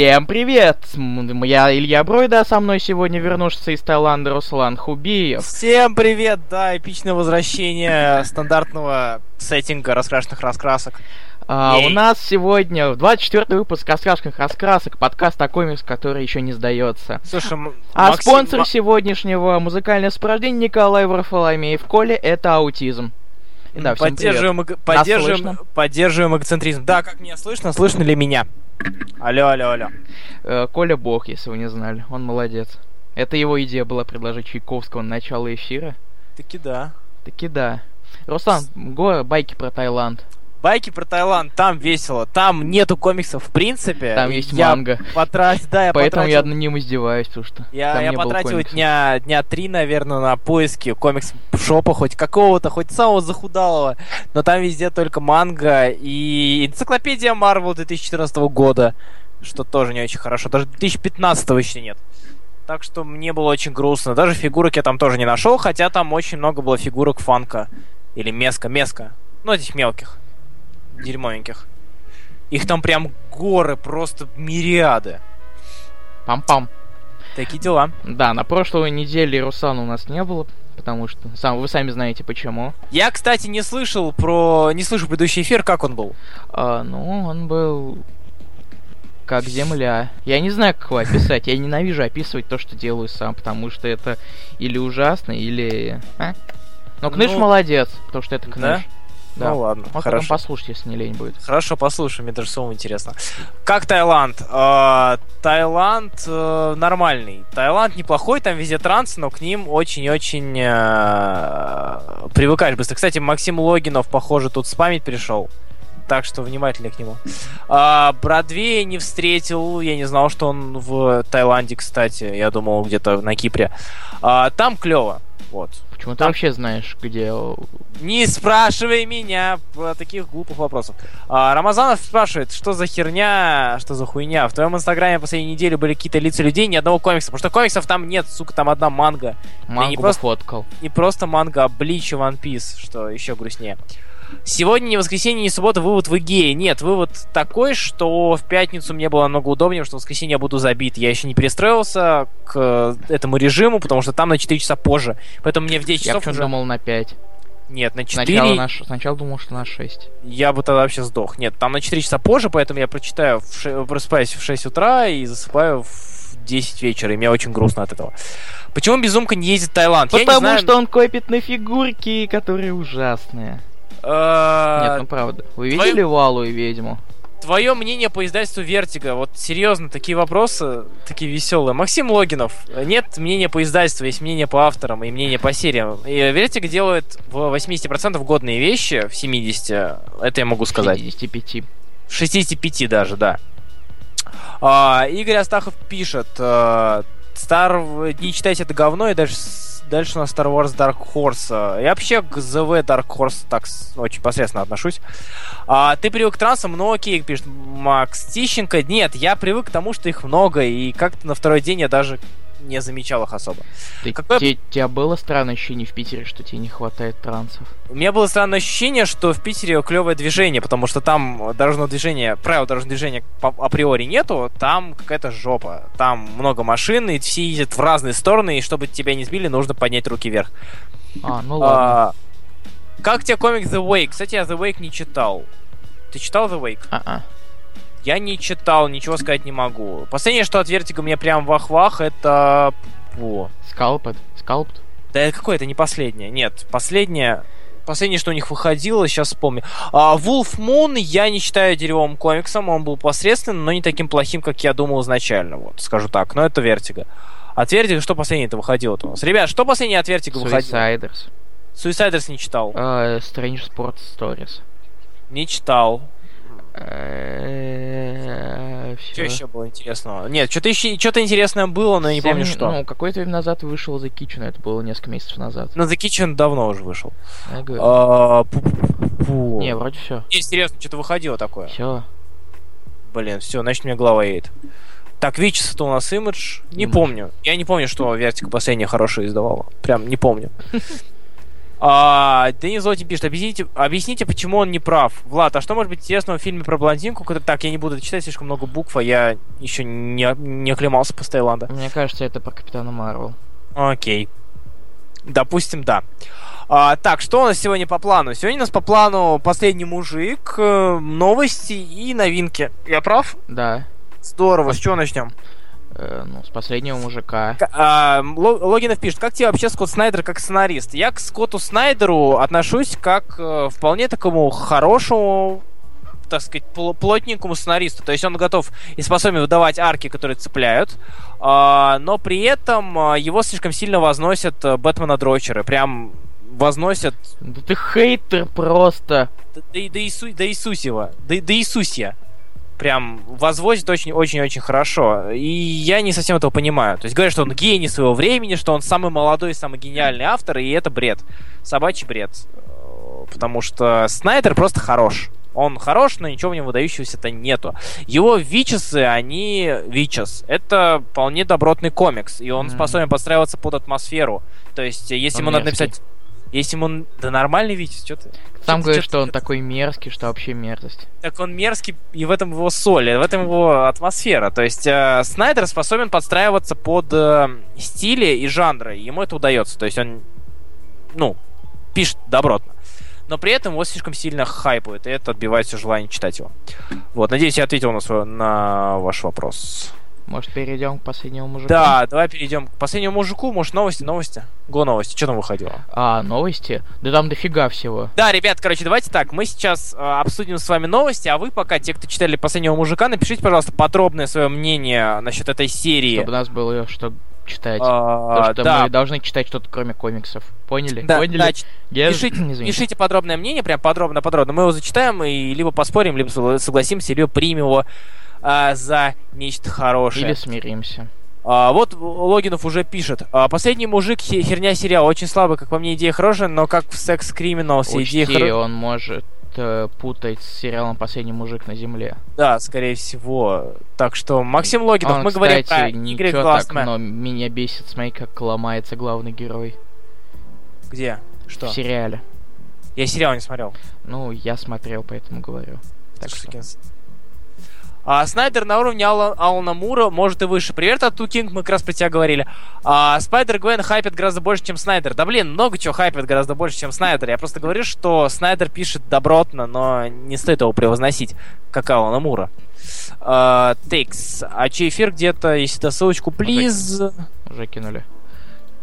Всем привет! Я Илья Бройда, а со мной сегодня вернувшийся из Таиланда Руслан Хубиев. Всем привет! Да, эпичное возвращение стандартного сеттинга раскрашенных раскрасок. А, у нас сегодня 24 выпуск раскрашенных раскрасок, подкаст о комикс, который еще не сдается. Слушай, а Максим... спонсор сегодняшнего музыкального сопровождения Николай Варфоломеев Коля это аутизм. Да, поддерживаем, эго... поддерживаем, поддерживаем эгоцентризм. Да, как меня слышно? Слышно ли меня? Алло, алло, алло. Э, Коля Бог, если вы не знали. Он молодец. Это его идея была предложить Чайковского на начало эфира. Таки да. Таки да. Руслан, го байки про Таиланд. Байки про Таиланд, там весело. Там нету комиксов в принципе. Там есть я манга. Потрат... Да, я Поэтому потратил... я над ним издеваюсь, потому что Я, там я не потратил было дня, дня три, наверное, на поиски комикс шопа хоть какого-то, хоть самого захудалого. Но там везде только манга и энциклопедия Марвел 2014 года. Что тоже не очень хорошо. Даже 2015 еще нет. Так что мне было очень грустно. Даже фигурок я там тоже не нашел, хотя там очень много было фигурок фанка. Или меска, меска. Ну, этих мелких дерьмовеньких. Их там прям горы, просто мириады. Пам-пам. Такие дела. Да, на прошлой неделе Русана у нас не было, потому что сам вы сами знаете почему. Я, кстати, не слышал про, не слышал предыдущий эфир, как он был. А, ну, он был как земля. Я не знаю, как его описать. Я ненавижу описывать то, что делаю сам, потому что это или ужасно, или... А? Но Кныш ну, молодец, потому что это Кныш. Да? Да. Ну ладно, Можно хорошо. послушать, если не лень будет. Хорошо, послушаем, мне даже самому интересно. Как Таиланд? Э, Таиланд э, нормальный. Таиланд неплохой, там везде транс, но к ним очень-очень э, привыкаешь быстро. Кстати, Максим Логинов, похоже, тут спамить пришел. Так что внимательнее к нему. А, Бродвея не встретил. Я не знал, что он в Таиланде, кстати. Я думал, где-то на Кипре. А, там клево. Вот. Почему ты вообще знаешь, где... Не спрашивай меня про таких глупых вопросов. А, Рамазанов спрашивает, что за херня, что за хуйня. В твоем инстаграме последней неделе были какие-то лица людей, ни одного комикса. Потому что комиксов там нет, сука, там одна манга. Мангу не просто, фоткал. Не просто манга, а Блич и One Piece, что еще грустнее. Сегодня не воскресенье, не суббота, вывод в Игее. Нет, вывод такой, что в пятницу мне было намного удобнее, что в воскресенье я буду забит. Я еще не перестроился к этому режиму, потому что там на 4 часа позже. Поэтому мне в 10 часов Я уже... думал на 5. Нет, на 4... Сначала, на... Сначала думал, что на 6. Я бы тогда вообще сдох. Нет, там на 4 часа позже, поэтому я прочитаю, в ше... просыпаюсь в 6 утра и засыпаю в 10 вечера, и мне очень грустно от этого. Почему Безумка не ездит в Таиланд? Потому знаю... что он копит на фигурки, которые ужасные. Э, Нет, ну правда. Вы видели Валу и ведьму? Твое мнение по издательству Vertigo? Вот серьезно, такие вопросы, такие веселые. Максим Логинов. Нет мнения по издательству, есть мнение по авторам и мнение по сериям. И Vertigo делает в 80% годные вещи, в 70%, это я могу сказать. 65. В 65 даже, да. А, Игорь Астахов пишет, э, Стар, не читайте это говно, и даже Дальше у нас Star Wars Dark Horse. Я вообще к ZV Dark Horse так очень посредственно отношусь. А, ты привык к трансам, ну окей, пишет Макс Тищенко. Нет, я привык к тому, что их много, и как-то на второй день я даже не замечал их особо. Ты, Какое... те, тебя было странное ощущение в Питере, что тебе не хватает трансов? У меня было странное ощущение, что в Питере клевое движение, потому что там дорожного движения, правил дорожного движения априори нету, там какая-то жопа. Там много машин, и все ездят в разные стороны, и чтобы тебя не сбили, нужно поднять руки вверх. А, ну ладно. А, как тебе комикс The Wake? Кстати, я The Wake не читал. Ты читал The Wake? А-а. Я не читал, ничего сказать не могу. Последнее, что от Vertigo мне прям вах-вах, это... О. Scalped? Scalped? Да это какое-то не последнее. Нет, последнее... Последнее, что у них выходило, сейчас вспомню. А, Wolf Moon я не считаю дерьмовым комиксом, он был посредственным, но не таким плохим, как я думал изначально, вот, скажу так. Но это Vertigo. От Vertigo что последнее-то выходило у нас? Ребят, что последнее от Vertigo выходило? Suiciders. Suiciders не читал. Э, Strange Sports Stories. Не читал. Э, что еще было интересного? Нет, что-то еще что-то интересное было, но я не помню что. Ну, какое-то время назад вышел The Kitchen, это было несколько месяцев назад. Ну, The Kitchen давно уже вышел. А, не, вроде все. Не, серьезно, что-то выходило такое. Все. Блин, все, значит, мне голова едет. Так, Вичес это у нас имидж. Не помню. Я не помню, что Вертика последнее хорошее издавала. Прям не помню. А, Денис Золотин пишет, объясните, объясните, почему он не прав. Влад, а что может быть интересного в фильме про блондинку? который- Так, я не буду читать слишком много букв, а я еще не, не оклемался после Таиланда. Мне кажется, это про Капитана Марвел. Окей. Допустим, да. А, так, что у нас сегодня по плану? Сегодня у нас по плану последний мужик, э, новости и новинки. Я прав? Да. Здорово. С чего начнем? Э, ну, с последнего мужика. К- а, Ло- Логинов пишет, как тебе вообще Скотт Снайдер как сценарист? Я к Скотту Снайдеру отношусь как э, вполне такому хорошему так сказать, пл- плотненькому сценаристу. То есть он готов и способен выдавать арки, которые цепляют, а, но при этом а, его слишком сильно возносят э, Бэтмена Дрочеры. Прям возносят Да ты хейтер просто. да, да, да, Иису, да Иисусева, да, да Иисусья. Прям возводит очень-очень-очень хорошо. И я не совсем этого понимаю. То есть говорят, что он гений своего времени, что он самый молодой, самый гениальный автор, и это бред. Собачий бред. Потому что Снайдер просто хорош. Он хорош, но ничего в нем выдающегося-то нету. Его Вичесы, они... Вичес. Это вполне добротный комикс, и он Мгм. способен подстраиваться под атмосферу. То есть, если Он ему надо мерзкий. написать... Если ему... Да нормальный Вичес, что ты? Говорят, чё- что он такой мерзкий, что вообще мерзость. так он мерзкий, и в этом его соль, в этом его атмосфера. То есть э, Снайдер способен подстраиваться под э, стили и жанры, и ему это удается. То есть он, ну, пишет добротно. Но при этом его слишком сильно хайпует, и это отбивает все желание читать его. Вот, надеюсь, я ответил на, свой, на ваш вопрос. Может, перейдем к последнему мужику? Да, давай перейдем к последнему мужику. Может, новости, новости? Го новости, что там выходило? А, новости? Да там дофига всего. Да, ребят, короче, давайте так. Мы сейчас э, обсудим с вами новости, а вы пока, те, кто читали последнего мужика, напишите, пожалуйста, подробное свое мнение насчет этой серии. Чтобы у нас было что читать. А, Потому что да, мы должны читать что-то кроме комиксов. Поняли? да, Поняли? да, Я- пишите, пишите подробное мнение, прям подробно-подробно. Мы его зачитаем и либо поспорим, либо согла- согласимся, либо примем его а, за нечто хорошее. Или смиримся. А, вот Логинов уже пишет. А, Последний мужик хе- херня сериал. Очень слабый, как по мне, идея хорошая, но как в Секс Криминалс идея хорошая. он может э, путать с сериалом «Последний мужик на земле». Да, скорее всего. Так что, Максим Логинов, Он, мы говорим про кстати, ничего Last так, Man. но меня бесит, смотри, как ломается главный герой Где? Что? в сериале. Я сериал не смотрел. Ну, я смотрел, поэтому говорю. Так что... А, Снайдер на уровне Алла- Алана Мура, может и выше. Привет от Ту Кинг, мы как раз про тебя говорили. А, Spider-Gwen хайпит гораздо больше, чем Снайдер. Да блин, много чего хайпит гораздо больше, чем Снайдер. Я просто говорю, что Снайдер пишет добротно, но не стоит его превозносить, как Алана Мура. А, Текс. А чей эфир где-то, если то ссылочку, плиз. Уже кинули.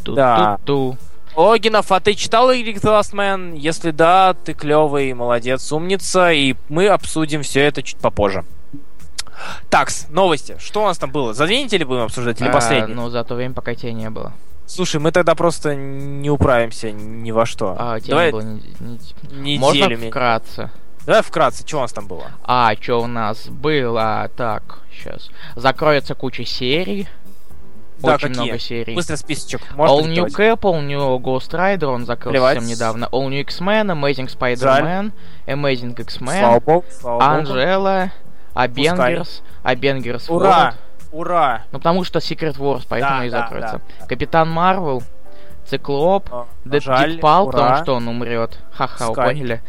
Да. Ту-ту-ту. Логинов, а ты читал Игрик The Last Man? Если да, ты клевый, молодец, умница, и мы обсудим все это чуть попозже. Такс, новости. Что у нас там было? За две недели будем обсуждать или А, последний? Ну, за то время, пока тебя не было. Слушай, мы тогда просто не управимся ни во что. А, тебя Давай не было не-. Можно вкратце? Давай вкратце, что у нас там было? А, что у нас было? Так, сейчас. Закроется куча серий. Да, Очень какие? много серий. Быстро списочек. Можно All New? Cap, All New Ghost Rider, он закрылся Плевать. совсем недавно. All New X-Men, Amazing Spider-Man, Amazing X-Men, богу, богу. Анжела, Avengers, Avengers Ура! Ура! Ну, потому что Secret Wars, поэтому Да, и да, закроется. да. Капитан Марвел, Циклоп, А, Дэд жаль, Дипал, ура. потому что он умрет. Ха-ха, поняли.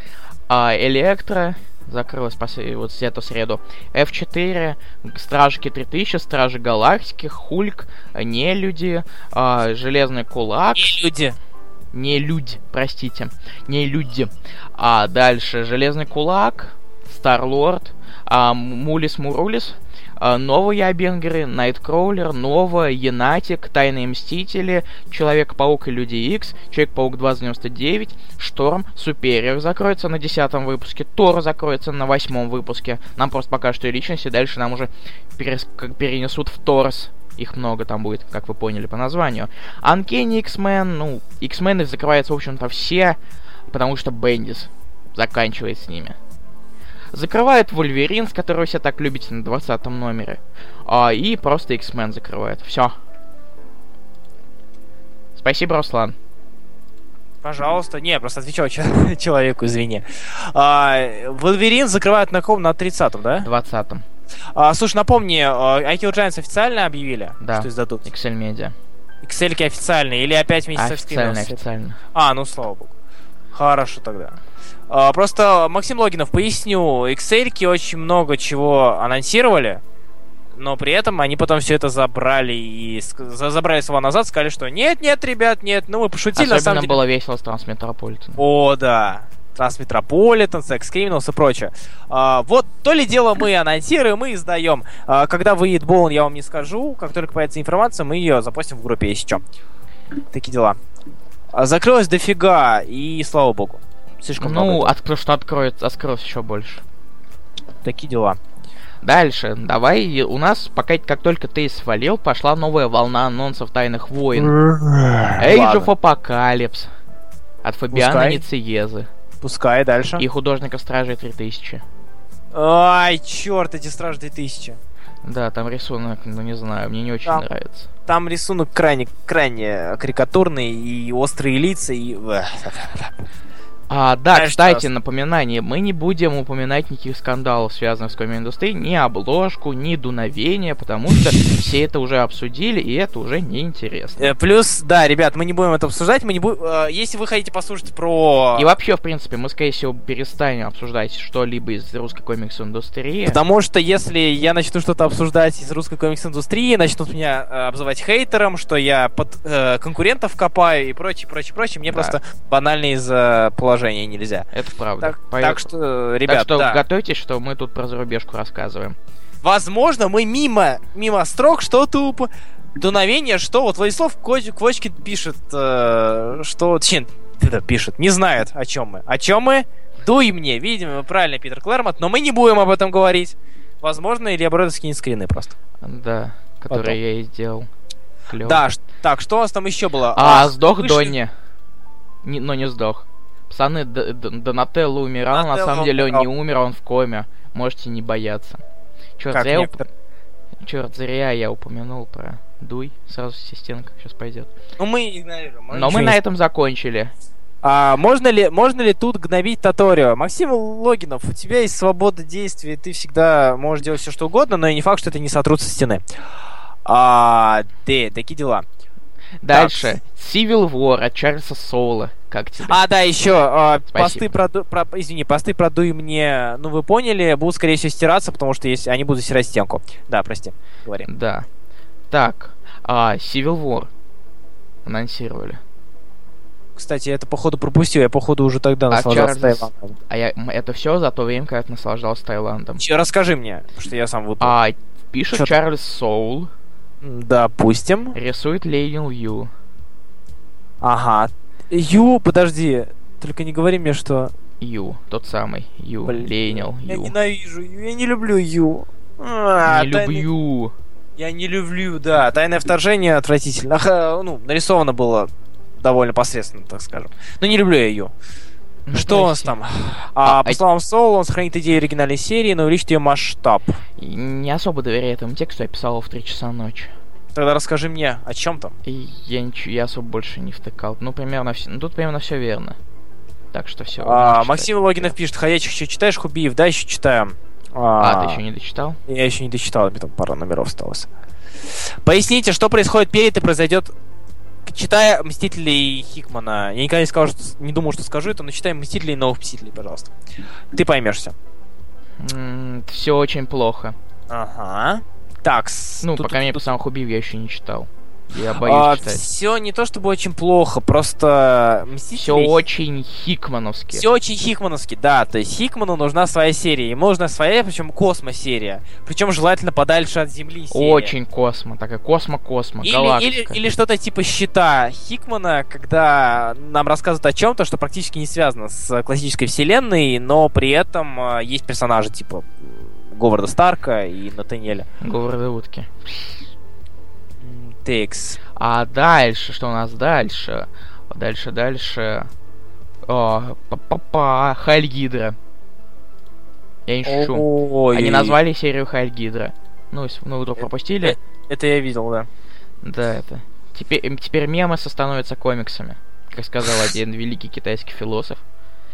А, Электро закрылась после, вот с эту среду. F4, Стражки 3000, Стражи Галактики, Хульк, Нелюди, а, Железный Кулак, И люди. не люди, простите, не люди. А дальше Железный Кулак, Старлорд, а, Мулис Мурулис, а, новые Абенгеры, Найткроулер, Нова, Янатик, Тайные Мстители, Человек-паук и Люди Икс, Человек-паук 2099, Шторм, Супериор закроется на десятом выпуске, Тор закроется на восьмом выпуске. Нам просто пока что и личности, дальше нам уже перес- перенесут в Торс. Их много там будет, как вы поняли по названию. Uncanny X-Men, ну, X-Men закрывается, в общем-то, все, потому что Бендис заканчивает с ними. Закрывает Вольверин, с которого все так любите на 20 номере. А, и просто X-Men закрывает. Все. Спасибо, Руслан. Пожалуйста. Не, просто отвечал че- человеку, извини. А, Wolverine закрывают на ком? На 30-м, да? 20 А, слушай, напомни, IQ Giants официально объявили, Да. что издадут? Excel Media. Excel официальные или опять вместе со Официально, Xtreme? официально. А, ну слава богу. Хорошо тогда. А, просто, Максим Логинов, поясню, Excel очень много чего анонсировали, но при этом они потом все это забрали и забрали слова назад, сказали, что нет, нет, ребят, нет, ну мы пошутили, на Особенно самом деле. было весело с Трансметрополитеном. О, да. Трансметрополитен, Секс Criminals и прочее. А, вот то ли дело мы анонсируем и издаем. А, когда выйдет Боун, я вам не скажу. Как только появится информация, мы ее запостим в группе, если что. Такие дела. А, закрылось дофига, и слава богу. Слишком Ну, много. от, что откроет, откроется еще больше. Такие дела. Дальше, давай, у нас, пока как только ты свалил, пошла новая волна анонсов Тайных Войн. Age Ладно, of Apocalypse. От Фабиана Пускай. Нициезы. Пускай дальше. И художника Стражей 3000. Ай, черт, эти Стражи 2000. Да, там рисунок, ну не знаю, мне не очень Там- нравится. Там рисунок крайне, крайне карикатурный, и острые лица, и... А, да, Знаешь, кстати, что- напоминание, мы не будем упоминать никаких скандалов, связанных с комик-индустрией, ни обложку, ни дуновение, потому что все это уже обсудили, и это уже неинтересно. Э, Плюс, да, ребят, мы не будем это обсуждать, мы не будем... э, Если вы хотите послушать про... И вообще, в принципе, мы, скорее всего, перестанем обсуждать что-либо из русской комикс-индустрии. Потому что если я начну что-то обсуждать из русской комикс-индустрии, начнут меня э, обзывать хейтером, что я под э, конкурентов копаю и прочее, прочее, прочее, мне Да. просто банально из-за положения нельзя. Это правда. Так, Поэтому- так что, так ребят, что да. готовьтесь, что мы тут про зарубежку рассказываем. возможно, мы мимо, мимо строк что-то уп... Дуновение, что вот Владислав Квочкин пишет, э, что... Точнее, это пишет, не знает, о чем мы. О чем мы? Дуй мне, видимо, правильно, Питер Клэрмонт, но мы не будем об этом говорить. Возможно, Илья Бродов скинет скрины просто. Да, который Потом. я и сделал. Клёво. Да, так, что у нас там еще было? А, сдох вышли- Донни. Не, но не сдох. Пацаны, Д- Д- Донателло умирал, на Донателло самом деле он не умер, он в коме. Можете не бояться. Черт, Как зря, уп- Чёрт, зря я упомянул про Дуй. Сразу стенка сейчас пойдет. Ну, мы игнорируем. Но мы на этом закончили. А, можно ли, можно ли тут гнобить Таторио? Максим Логинов, у тебя есть свобода действий, ты всегда можешь делать все что угодно, но и не факт, что это не сотрут со стены. А, да, такие дела. Дальше. Civil War от Чарльза Соула. Как тебе? А, да, еще а, Спасибо. посты про, Ду- про- извини, посты про Дуй мне, ну вы поняли, будут скорее всего стираться, потому что есть, они будут стирать стенку. Да, прости, говори. Да. Так. А, Civil War. Анонсировали. Кстати, это походу пропустил, я походу уже тогда А наслаждался Чарльз- Таиландом. А я, это все за то время, когда ты наслаждался Таиландом. Чё, Расскажи мне, потому что я сам выпал. А, пишет Чё Чарльз Соул, Допустим. рисует Лейнил Ю. Ага. Ю, подожди. Только не говори мне, что... Ю, тот самый. Ю, Блин, Лейнил Я Ю. ненавижу Ю, я не люблю Ю. А, Не тайны- люблю. Я не люблю, да. Тайное вторжение отвратительно. Ах, ну, нарисовано было довольно посредственно, так скажем. Но не люблю я Ю. Ну, Что у нас там? А, А, по а- словам Соул, он сохранит идею оригинальной серии, но увеличит ее масштаб. Не особо доверяю этому тексту, я писал его в 3 часа ночи. Тогда расскажи мне, о чем там? Я ничего, я особо больше не втыкал. Ну, примерно все. Ну, тут примерно все верно. Так что все. А, Максим Логинов пишет, ходячих еще читаешь, Хубиев? Да, еще читаю. А, ты еще не дочитал? Я еще не дочитал, мне там пара номеров осталось. Поясните, что происходит перед и произойдет, читая Мстителей Хикмана. Я никогда не, скажу, что- не думал, что скажу это, но читай Мстителей и новых Мстителей, пожалуйста. Ты поймешься. все очень плохо. Ага. Так, Ну, тут- пока мне тут- пацан Хубив я еще не читал. Я боюсь читать. все не то чтобы очень плохо, просто Мстители... Все очень хикмановски. Все очень хикмановски, да. То есть Хикману нужна своя серия. Ему нужна своя, причем космосерия. Причем желательно подальше от Земли серия. Очень космо. Такая космо-космо. Или, галактика. или, или что-то типа щита Хикмана, когда нам рассказывают о чем-то, что практически не связано с классической вселенной, но при этом э, есть персонажи типа Говарда Старка и Натаниэля. Говарда утки. Текс. А дальше, что у нас дальше? Дальше, дальше. О, па-па-па, Хайль Гидра. Я не шучу. Ой, Они назвали серию Хайль Гидра. Ну, если- ну, вдруг пропустили? Это я видел, да. Да, это. Теперь, теперь мемы становятся комиксами. Как сказал один великий китайский философ.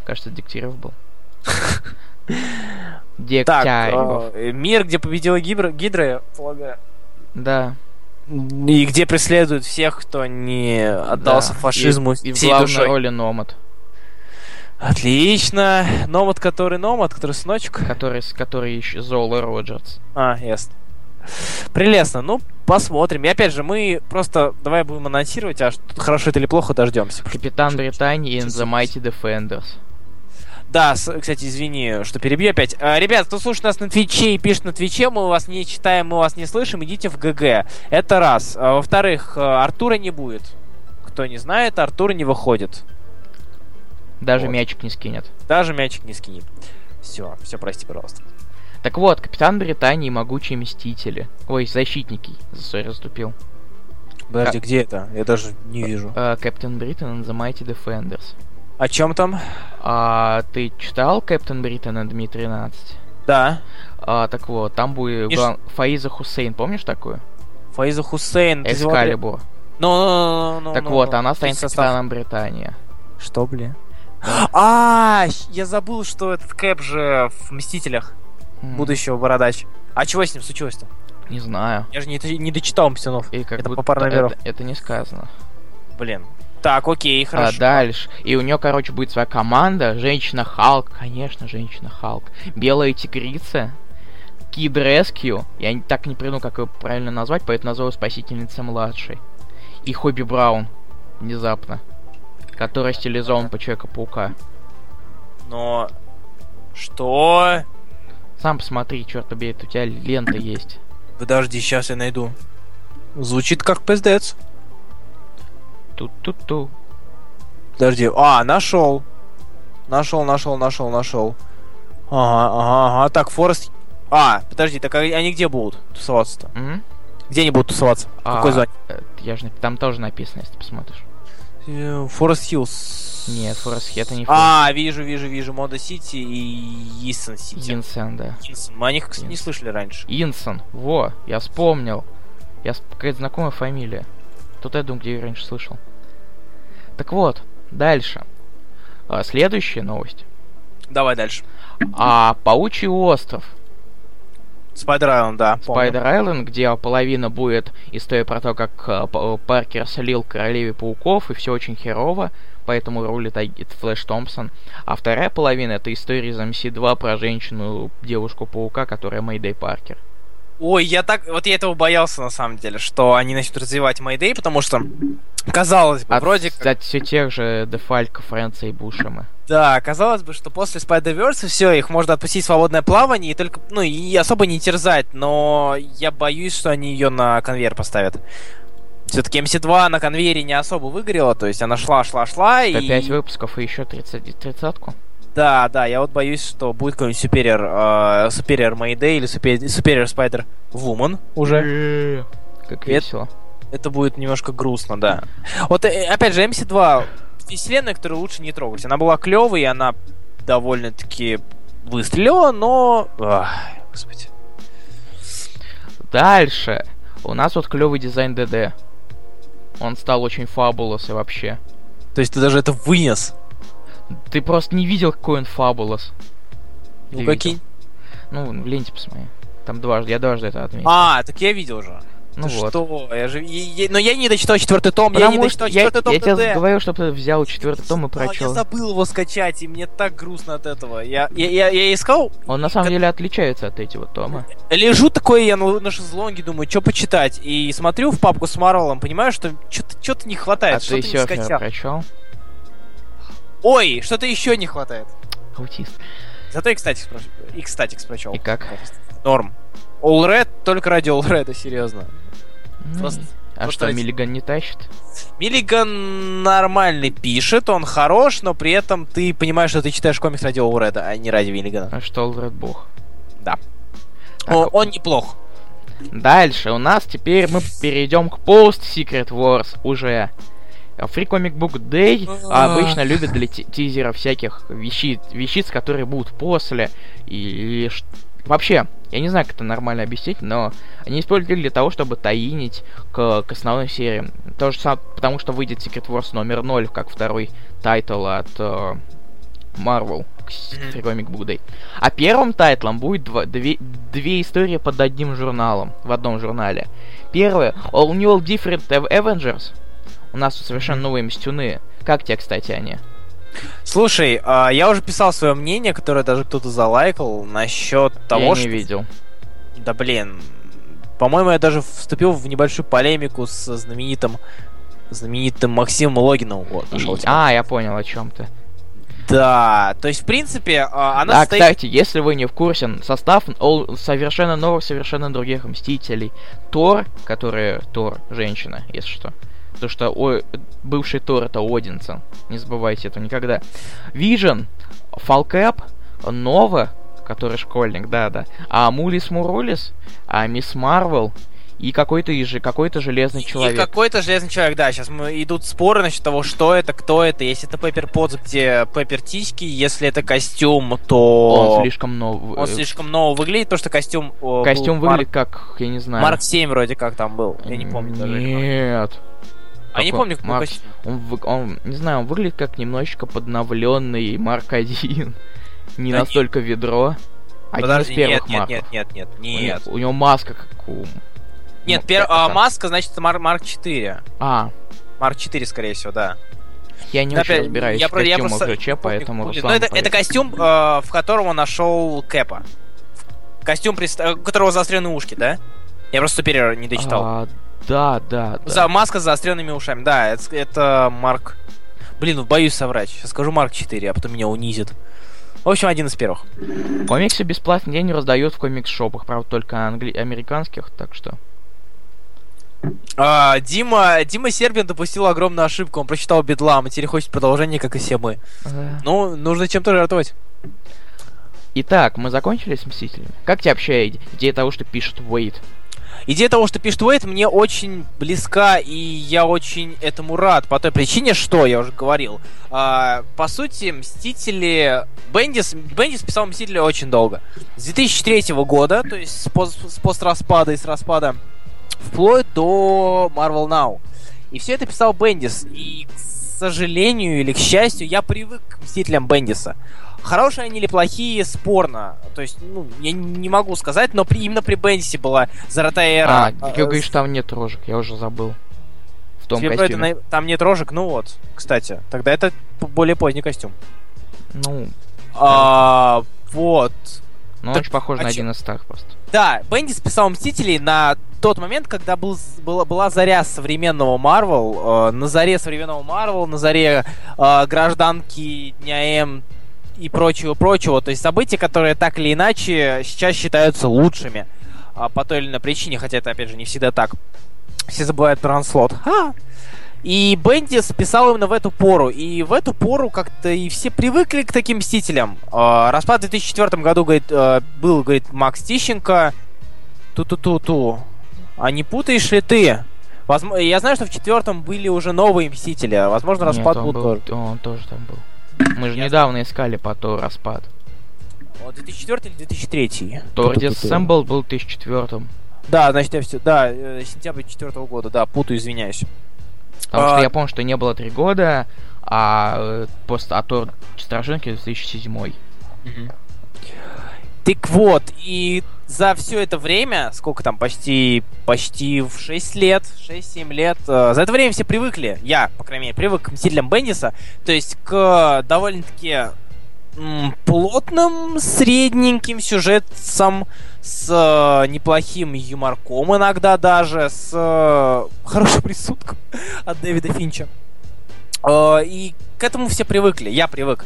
Кажется, Дегтярев был. Так, Дегтярев. э, мир, где победила Гидра, Гидра, я полагаю. Да. И где преследуют всех, кто не отдался да. фашизму И, и в главной душой. роли Номад. Отлично. Номад, который Номад, который сыночек. Который, который еще Зола Роджерс. А, ясно. Прелестно. Ну, посмотрим. И опять же, мы просто давай будем анонсировать, а что хорошо это или плохо, дождемся. Капитан Британии in the Mighty Defenders. Да, с, кстати, извини, что перебью опять. А, ребят, кто слушает нас на Твиче и пишет на Твиче, мы вас не читаем, мы вас не слышим, идите в ГГ. Это раз. А, во-вторых, а, Артура не будет. Кто не знает, Артур не выходит. Даже вот. мячик не скинет. Даже мячик не скинет. Все, все, прости, пожалуйста. Так вот, Капитан Британии и Могучие Мстители. Ой, Защитники. Сори, заступил. Подожди, а... где это? Я даже не вижу. Captain Britain and the Mighty Defenders. О чем там? А, ты читал Капитан Бриттон and Mi-13? Да. А, так вот, там будет И глав... Фаиза Хусейн, помнишь такую? Фаиза Хусейн. Эскалибур. Ну, ну, ну, Так вот, она станет капитаном Британии. Что, блин? А, я забыл, что этот Кэп же в Мстителях будущего бородач. А чего с ним случилось-то? Не знаю. Я же не, не дочитал Мстинов. И как это по пару номеров. Это, это не сказано. Блин. Так, окей, а хорошо. А дальше. И у нее, короче, будет своя команда. Женщина Халк. Конечно, женщина Халк. Белая тигрица. Кид Рескью. Я так не придумал, как ее правильно назвать, поэтому назову Спасительница младшей. И Хобби Браун. Внезапно. Который стилизован по Человека-паука. Но... Что? Сам посмотри, черт побери, у тебя лента есть. Подожди, сейчас я найду. Звучит как пиздец. Ту-ту-ту. Подожди. А, нашел. Нашел, нашел, нашел, нашел. Ага, ага, ага. Так, Форест. А, подожди, так они где будут тусоваться-то? Mm-hmm. Где они будут тусоваться? А, Какой зоне? Я же там тоже написано, если ты посмотришь. Форест Хиллз. Нет, Форест это не Форест. А, вижу, вижу, вижу. Мода Сити и Инсон Сити. Инсон, да. Инсон. Мы о них, кстати, не слышали раньше. Инсон. Во, я вспомнил. Я какая-то знакомая фамилия. Тут я думаю, где я раньше слышал. Так вот, дальше. А, следующая новость. Давай дальше. А Паучий остров. Spider Island, да. Spider Island, где половина будет история про то, как э, Паркер слил королеве пауков, и все очень херово поэтому рулит Флэш Томпсон. А вторая половина это история из MC2 про женщину, девушку-паука, которая Мэйдэй Паркер. Ой, я так... Вот я этого боялся, на самом деле, что они начнут развивать Мэйдэй, потому что, казалось бы, От, вроде как... все тех же Дефалька, Фрэнса и Бушема. Да, казалось бы, что после Spider-Verse все, их можно отпустить в свободное плавание и только, ну, и особо не терзать, но я боюсь, что они ее на конвейер поставят. Все-таки MC2 на конвейере не особо выгорела, то есть она шла, шла, шла и... 5 выпусков и еще 30, тридцатку. Да, да, я вот боюсь, что будет какой-нибудь Superior, э, Superior Mayday или Superior, Superior Spider Woman уже. Как весело. Это, это будет немножко грустно, да. Вот, э, опять же, MC2 вселенная, которую лучше не трогать. Она была клевой, и она довольно-таки выстрелила, но... Ах, господи. Дальше. У нас вот клевый дизайн ДД. Он стал очень фабулос и вообще. То есть ты даже это вынес? Ты просто не видел, какой он фабулос. Ну какие? Ну, в ленте посмотри. Там дважды, я дважды это отметил. А, так я видел уже. Ну Ты вот. Что? Я же... Я, я, но я не дочитал четвертый том, Потому я не дочитал четвертый том Я тебе говорю, чтобы ты взял четвертый том и прочел. А, я забыл его скачать, и мне так грустно от этого. Я, я, я, я искал... Он на самом как... деле отличается от этих вот тома. Лежу такой я на, на шезлонге, думаю, что почитать. И смотрю в папку с Марвелом, понимаю, что что-то что не хватает, а что-то не скачал. прочел? Ой, что-то еще не хватает. Аутист. Зато и кстати, и кстати прочел. И как? Норм. All Red только ради All Red, серьезно. Ну, Просто, а что, Миллиган не тащит? Миллиган нормальный пишет, он хорош, но при этом ты понимаешь, что ты читаешь комикс ради Олреда, а не ради Миллигана. А что Олред бог? Да. А он, он неплох. Дальше у нас теперь мы перейдем к Post Secret Wars уже. Free Comic Book Day обычно любят для тизеров всяких вещиц, вещиц, которые будут после. И, и вообще, я не знаю, как это нормально объяснить, но они использовали для того, чтобы tie-in ить к, к основной серии. То же самое, потому что выйдет Secret Wars номер 0, как второй тайтл от uh, Marvel, mm-hmm. Comic Book Day. А первым тайтлом будет два, две, две истории под одним журналом, в одном журнале. Первое, All New All Different Avengers. У нас тут совершенно новые мстюны. Как тебе, кстати, они? Слушай, а, я уже писал свое мнение, которое даже кто-то залайкал насчет того, Я что... не видел. Да блин. По-моему, я даже вступил в небольшую полемику с знаменитым знаменитым Максимом Логиновым. Вот, нашел тебя. А, я понял, о чем ты. Да, то есть, в принципе, а, она Да, стоит... кстати, если вы не в курсе, состав совершенно новых, совершенно других Мстителей. Тор, который Тор, женщина, если что. Потому что о, бывший Тор это Одинсон. Не забывайте это никогда. Вижен, Фалкэп, Нова, который школьник, да-да. А Мулис Мурулис, а Мисс Марвел и какой-то же какой-то железный И человек. какой-то железный человек, да, сейчас мы идут споры насчет того, что это, кто это. Если это Пеппер Потс, где Пеппер Тиськи, если это костюм, то... Он слишком новый. Он слишком ново выглядит, потому что костюм... был Костюм Марк- выглядит как, я не знаю. Марк 7 вроде как там был. Я не помню даже. Нет. А не помню, какой Марк- костюм. Он, он, не знаю, он выглядит как немножечко подновленный Марк 1. Не Да настолько ведро. Один Подожди, из первых нет, нет, Марков. нет, нет, нет, У него- нет. У него маска как у... Нет, ну, пер- как а, маска, значит, Мар- Марк 4. А, Марк 4, скорее всего, да. я не Ну, очень разбираюсь я в про- я костюмах просто ЖЧ, поэтому помню. Руслан Ну, это, это костюм, э, в котором он нашел Кэпа. Костюм, э, у которого заостренные ушки, да? Я просто Супериор не дочитал. А, да, да, да. За, маска с заостренными ушами, да, это, это Марк... Блин, ну, боюсь соврать. Сейчас скажу Марк 4, а потом меня унизит. В общем, один из первых. Комиксы бесплатный день раздают в комикс-шопах, правда, только англи- американских, так что... А, Дима, Дима Сербин допустил огромную ошибку. Он прочитал Бедлам, и теперь хочет продолжение, как и все мы. э. Ну, нужно чем-то жертвовать. Итак, мы закончили с Мстителями. Как тебе вообще иде- идея того, что пишет Уэйт? Идея того, что пишет Уэйт, мне очень близка, и я очень этому рад. По той причине, что, я уже говорил, а, по сути, Мстители... Бендис, Бендис писал Мстители очень долго. С 2003 года, то есть с, пост, с постраспада и с распада, вплоть до Marvel Now. И все это писал Бендис. И, к сожалению или к счастью, я привык к Мстителям Бендиса. Хорошие они или плохие, спорно. То есть, ну, я не могу сказать, но при, именно при Бендисе была золотая эра. А, ты говоришь, там нет рожек, я уже забыл. В том Тебе это костюме. на- там нет рожек, ну вот, кстати. Тогда это более поздний костюм. Ну, А, вот. ну Так, очень похож а на один из старых просто. Да, Бендис писал Мстителей на тот момент, когда был, была, была заря современного Марвел, э, на заре современного Марвел, на заре э, гражданки Дня М и прочего-прочего. То есть события, которые так или иначе сейчас считаются лучшими. а, по той или иной причине, хотя это, опять же, не всегда так. Все забывают про Анслот. Ха! И Бендис писал именно в эту пору. И в эту пору как-то и все привыкли к таким мстителям. Э, распад в 2004 году говорит, э, был, говорит, Макс Тищенко. Ту-ту-ту-ту. А не путаешь ли ты? Возможно, я знаю, что в четвертом были уже новые мстители. а, Возможно, Нет, распад он, был был, тоже. он тоже там был. Мы же недавно искали по то распад. Вот, 2004 или 2003? Тор Ту-ту-ту-ту. Disassemble был в 2004 Да, значит, я все. Да, э, сентябрь четвертого года, да, путаю, извиняюсь. Потому А- что я помню, что не было три года, а э, просто а Тор Страшилки 2007 Так вот, и за все это время, сколько там, почти, почти в 6 лет, 6-7 лет, э, за это время все привыкли, я, по крайней мере, привык к Мстителям Бендиса, то есть к довольно-таки м, плотным, средненьким сюжетам с э, неплохим юморком иногда даже, с э, хорошим присудком от Дэвида Финча. Э, и к этому все привыкли, я привык.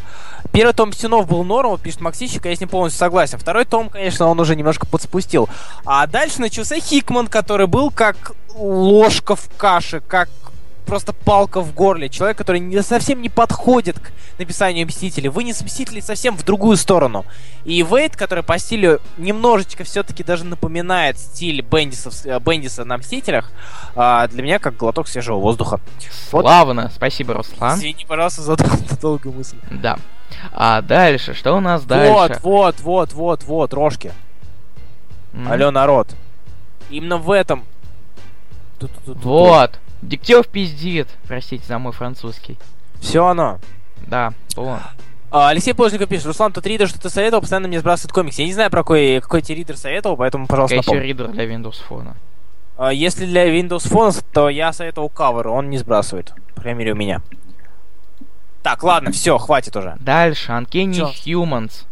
Первый том Стенов был норм, пишет Максищик, я с ним полностью согласен. Второй том, конечно, он уже немножко подспустил. А дальше начался Хикман, который был как ложка в каше, как просто палка в горле. Человек, который не, совсем не подходит к написанию Мстителей. Вынес Мстителей совсем в другую сторону. И Вейт, который по стилю немножечко все-таки даже напоминает стиль Бендиса, в- э, Бендиса на Мстителях, а, для меня как глоток свежего воздуха. Вот. Славно, спасибо, Руслан. Извини, пожалуйста, за дол- долгую мысль. Да. А дальше, что у нас Вот, дальше? вот, вот, вот, вот, рожки. М? Алло, народ. Именно в этом. Ту-ту-ту-ту-ту. Вот. Дегтев пиздит. Простите за мой французский. Все оно. Да, вон. А, Алексей Плотников пишет, Руслан, тот ридер, что ты советовал, постоянно мне сбрасывает комикс. Я не знаю, про какой, какой тебе ридер советовал, поэтому, пожалуйста, напомни. Ридер для Windows Phone. А, Если для Windows Phone, то я советовал Cover, он не сбрасывает. По крайней мере, у меня. Так, ладно, все, хватит уже. Дальше, Uncanny Чё? Humans.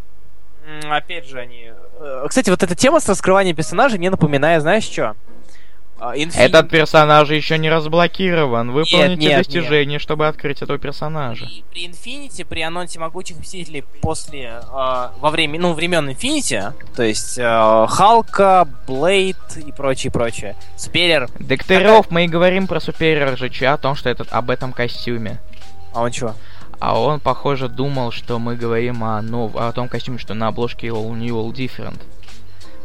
Опять же, они... э, Кстати, вот эта тема с раскрыванием персонажей мне напоминает, знаешь что? Этот персонаж еще не разблокирован. Выполните нет, достижение, чтобы открыть этого персонажа. При, при Infinity, при анонсе могучих мстителей после, э, во время, ну, времен Infinity, то есть э, Халка, Блейд и прочее, прочее. Суперер. Докторов, мы и говорим про Superior ЖЧ, о том, что этот об этом костюме. А он чего? А он, похоже, думал, что мы говорим о, нов... о том костюме, что на обложке All New, All Different.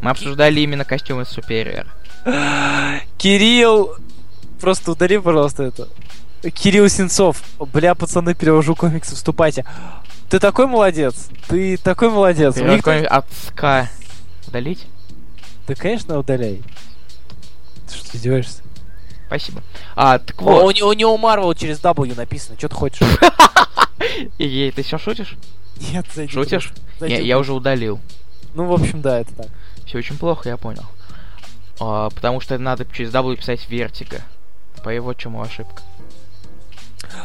Мы обсуждали именно костюмы Superior. Кирилл! Просто удали, пожалуйста, это. Кирилл Сенцов. Бля, пацаны, перевожу комиксы, вступайте. Ты такой молодец. Ты такой молодец. У них- Какой от ска. Удалить? Да, конечно, удаляй. Ты что, издеваешься? Спасибо. А, так О, вот. у, не- у него Marvel через W написано. Что ты хочешь? И, ты все шутишь? Нет, зайди. Шутишь? я уже удалил. Ну, в общем, да, это так. Все очень плохо, я понял. А, потому что надо через W писать вертига. По его чему ошибка.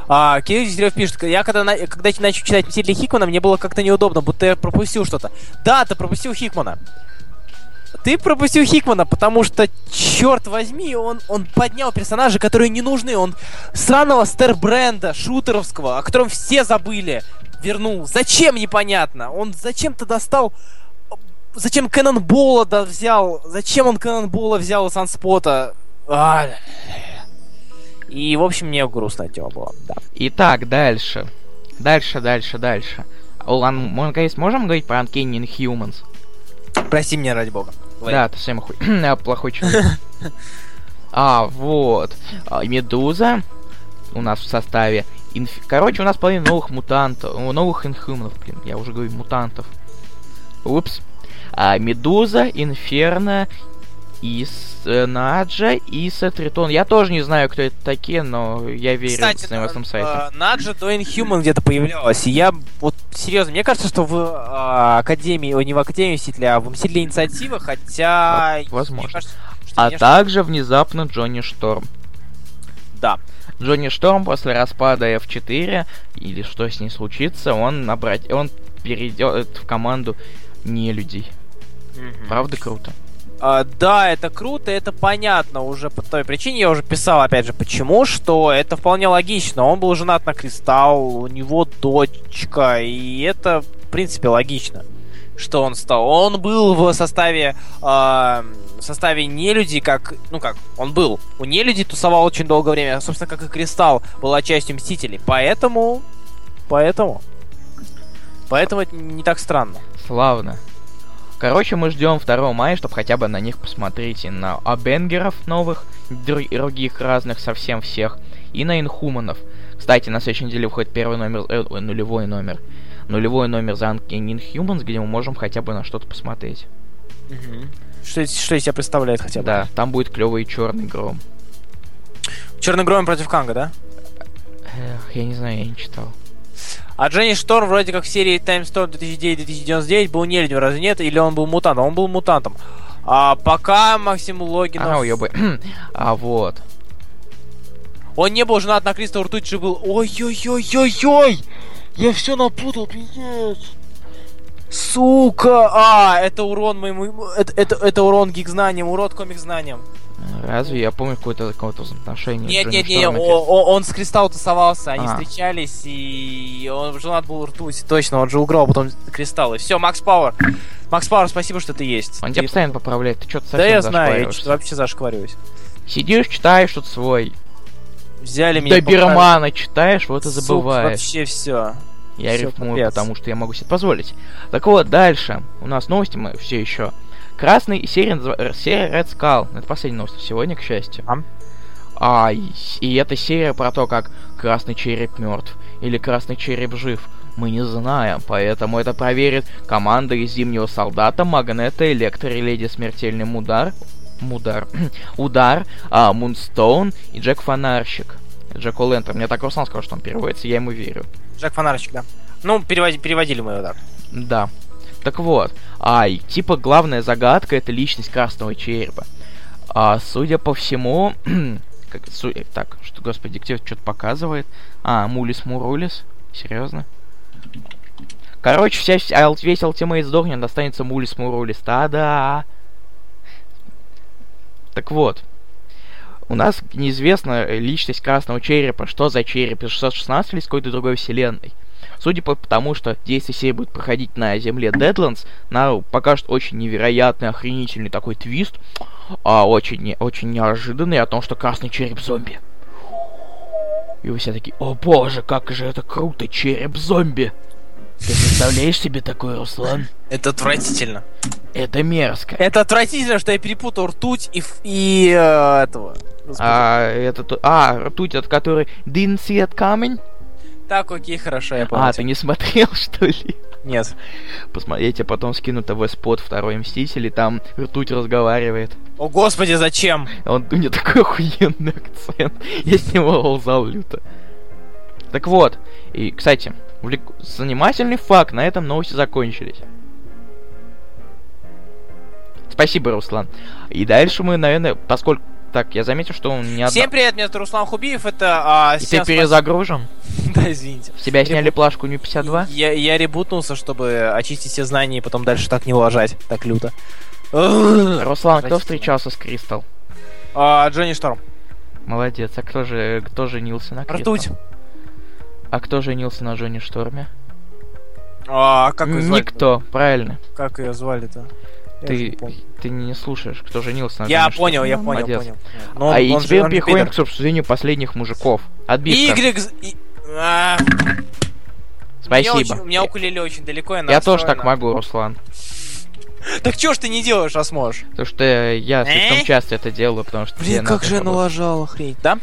А, Кирилл Дегтярев пишет, я когда, на- когда начал читать Мстители Хикмана, мне было как-то неудобно, будто я пропустил что-то. Да, ты пропустил Хикмана. Ты пропустил Хикмана, потому что, черт возьми, он, он поднял персонажа, которые не нужны. Он сраного Стербренда, шутеровского, о котором все забыли, вернул. Зачем, непонятно. Он зачем-то достал... Зачем Кэнон Бола да, взял? Зачем он Кэнон Бола взял из Санспота? А, И, в общем, мне грустно от него было, да. Итак, дальше. Дальше, дальше, дальше. Улан, мы наконец можем говорить про Uncanny Inhumans? Прости меня, ради бога. Да, ты совсем хуй. Я плохой человек. А, вот. А, Медуза у нас в составе. Инф- Короче, у нас половина новых мутантов. Новых инхуманов, блин. Я уже говорю мутантов. Упс. А, Медуза, Инферно, Ис... э, Наджа и Сатритон. Я тоже не знаю, кто это такие, но я верю Кстати, с новостным сайтом. э, Наджа до Inhuman где-то появлялась. И я вот серьезно, мне кажется, что в э, Академии, ой, не в Академии Мстителя, а в Мстителе Инициатива, хотя... Вот, возможно. мне кажется, что А также внезапно Джонни Шторм. Да. Джонни Шторм после распада F4, или что с ней случится, он набрать, он перейдет в команду не людей. Мгм. Правда круто? А, да, это круто, это понятно уже по той причине, я уже писал, опять же, почему, что это вполне логично. Он был женат на Кристалл, у него дочка, и это, в принципе, логично, что он стал. Он был в составе, а, в составе нелюдей, как, ну как, он был у нелюдей, тусовал очень долгое время, собственно, как и Кристалл была частью Мстителей, поэтому, поэтому, поэтому это не так странно. Славно. Короче, мы ждем 2 мая, чтобы хотя бы на них посмотреть и на Абенгеров новых, дру- других разных совсем всех, и на Инхуманов. Кстати, на следующей неделе выходит первый номер, э, ой, нулевой номер. Нулевой номер за Uncanny Inhumans, где мы можем хотя бы на что-то посмотреть. Что, из- что из себя представляет хотя бы? Да, там будет клевый черный гром. Черный гром против Канга, да? Эх, я не знаю, я не читал. А Дженни Шторм вроде как в серии Time Storm 2009-2099 был нелюдью, разве нет? Или он был мутантом? Он был мутантом. А пока Максим Логинов... А, уёбай. а вот. Он не был женат на Кристо Ртуть же был... Ой-ой-ой-ой-ой! Я все напутал, пиздец! Сука! А, это урон моему... Это, это, это урон гик-знаниям, урод комик-знаниям. Разве я помню какое-то какое-то отношение? Нет, нет, нет, Шторма о- к- о- он с Кристалл тусовался, они А. встречались, и он женат был Ртуть, точно, он же уграл потом Кристаллы. Все, Макс Пауэр. Макс Пауэр, спасибо, что ты есть. Он тебя постоянно поправляет, ты что-то совсем Да я знаю, я вообще зашквариваюсь. Сидишь, читаешь тут свой Взяли меня... Добермана читаешь, вот и забываешь. вообще все. Я всё, рифмую, капец. потому что я могу себе позволить. Так вот, дальше. У нас новости мы все еще. Красный серия, называ- серия Red Skull. Это последняя новость сегодня, к счастью. А? А, и, и эта серия про то, как красный череп мертв или красный череп жив. Мы не знаем, поэтому это проверит команда из Зимнего Солдата, Магнета, Электро и Леди Смертельный Мудар, Мудар, Удар, а, Мунстоун и Джек Фонарщик. Джек О'Лэнтер. Мне так Руслан сказал, что он переводится, я ему верю. Джек Фонарчик, да. Ну, переводи- переводили мы его так. Да. Так вот, а, и типа главная загадка это личность красного черепа. А, судя по всему, как, су- э, так, что, господи, где что-то показывает. А, Мулис Мурулис, Серьезно? Короче, вся, весь ультимейт сдохнет, достанется Мулис Мурулис. Да-да. Так вот. У нас неизвестна личность Красного Черепа, что за череп, из 616 или из какой-то другой вселенной. Судя по тому, что действие серии будет проходить на земле Deadlands, нам покажет очень невероятный, охренительный такой твист, а очень, не- очень неожиданный о том, что Красный Череп зомби. И вы все такие, о боже, как же это круто, череп зомби. Ты представляешь себе такой, Руслан? Это отвратительно. Это мерзко. Это отвратительно, что я перепутал ртуть и, и э, этого. Господи. А, это... то- А, ртуть, от которой didn't see it coming? Так, окей, хорошо, я понял. А, ты не смотрел, что ли? Нет. Посмотри, я тебе потом скину ТВ-спот Второй Мститель, и там ртуть разговаривает. О, господи, зачем? Он, у него такой охуенный акцент. Я с него лзал люто. Так вот, и, кстати, увлек- занимательный факт, на этом новости закончились. Спасибо, Руслан. И дальше мы, наверное, поскольку... Так, я заметил, что он не одна... Всем привет, меня зовут Руслан Хубиев, это... А, И ты перезагружен? Да, извините. С тебя сняли плашку Нью 52? Я, я ребутнулся, чтобы очистить все знания и потом дальше так не лажать, так люто. Руслан, кто встречался с Кристал? А, Джонни Шторм. Молодец. А кто же кто женился на Кристал? Ртуть. А кто женился на Джонни Шторме? А, как ее звали? Никто, правильно. Как ее звали-то? Ты, ты не слушаешь, кто женился на Я понял, я понял, Молодец. понял. Но а он- и он теперь переходим к обсуждению последних мужиков. Отбивка. Y... а, Спасибо. У меня, очень- у меня укулеле очень далеко, я Я тоже так могу, Руслан. Так чё ж ты не делаешь, а сможешь? Потому что я слишком Э? часто это делаю, потому что... Блин, как же я налажал, охренеть, да?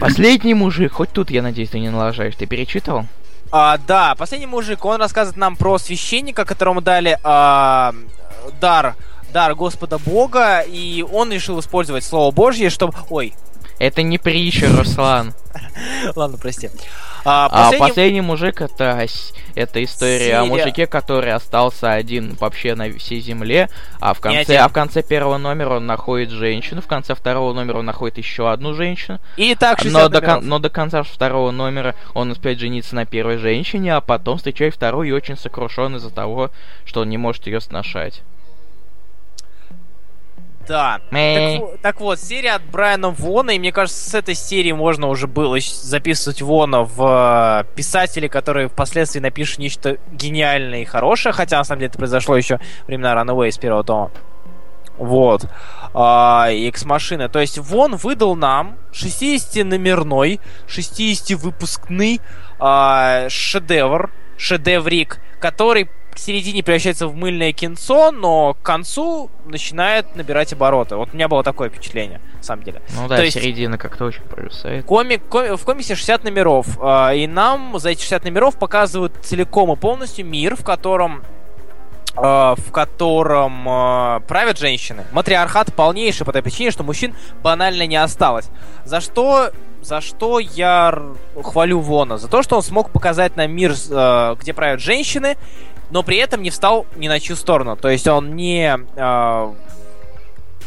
Последний мужик, хоть тут, я надеюсь, ты не налажаешь. Ты перечитывал? А, да, последний мужик, он рассказывает нам про священника, которому дали а, дар, дар Господа Бога, и он решил использовать Слово Божье, чтобы... Ой, Это не притча, Руслан. ладно, прости. А, А последний- последний мужик это, это история о Серия. мужике, который остался один вообще на всей земле, а в конце, а в конце первого номера он находит женщину, в конце второго номера он находит еще одну женщину, И так 60 но до, кон- но до конца второго номера он успеет жениться на первой женщине, а потом встречает вторую и очень сокрушен из-за того, что он не может ее сношать. Да. Так, так вот, серия от Брайана Вона, и мне кажется, с этой серии можно уже было записывать Вона в э, писатели, которые впоследствии напишут нечто гениальное и хорошее, хотя на самом деле это произошло еще времена Runaway с первого тома. Вот. А, X-машины. То есть Вон выдал нам 60-номерной, 60-выпускный а, шедевр, шедеврик, который к середине превращается в мыльное кинцо, но к концу начинает набирать обороты. Вот у меня было такое впечатление, на самом деле. Ну да, То есть- середина как-то очень провисает. Комик, коми- в комиксе 60 номеров, а, и нам за эти 60 номеров показывают целиком и полностью мир, в котором а, в котором а, правят женщины. Матриархат полнейший по той причине, что мужчин банально не осталось. За что за что я хвалю Вона? За то, что он смог показать нам мир, э, где правят женщины, но при этом не встал ни на чью сторону. То есть он не... э,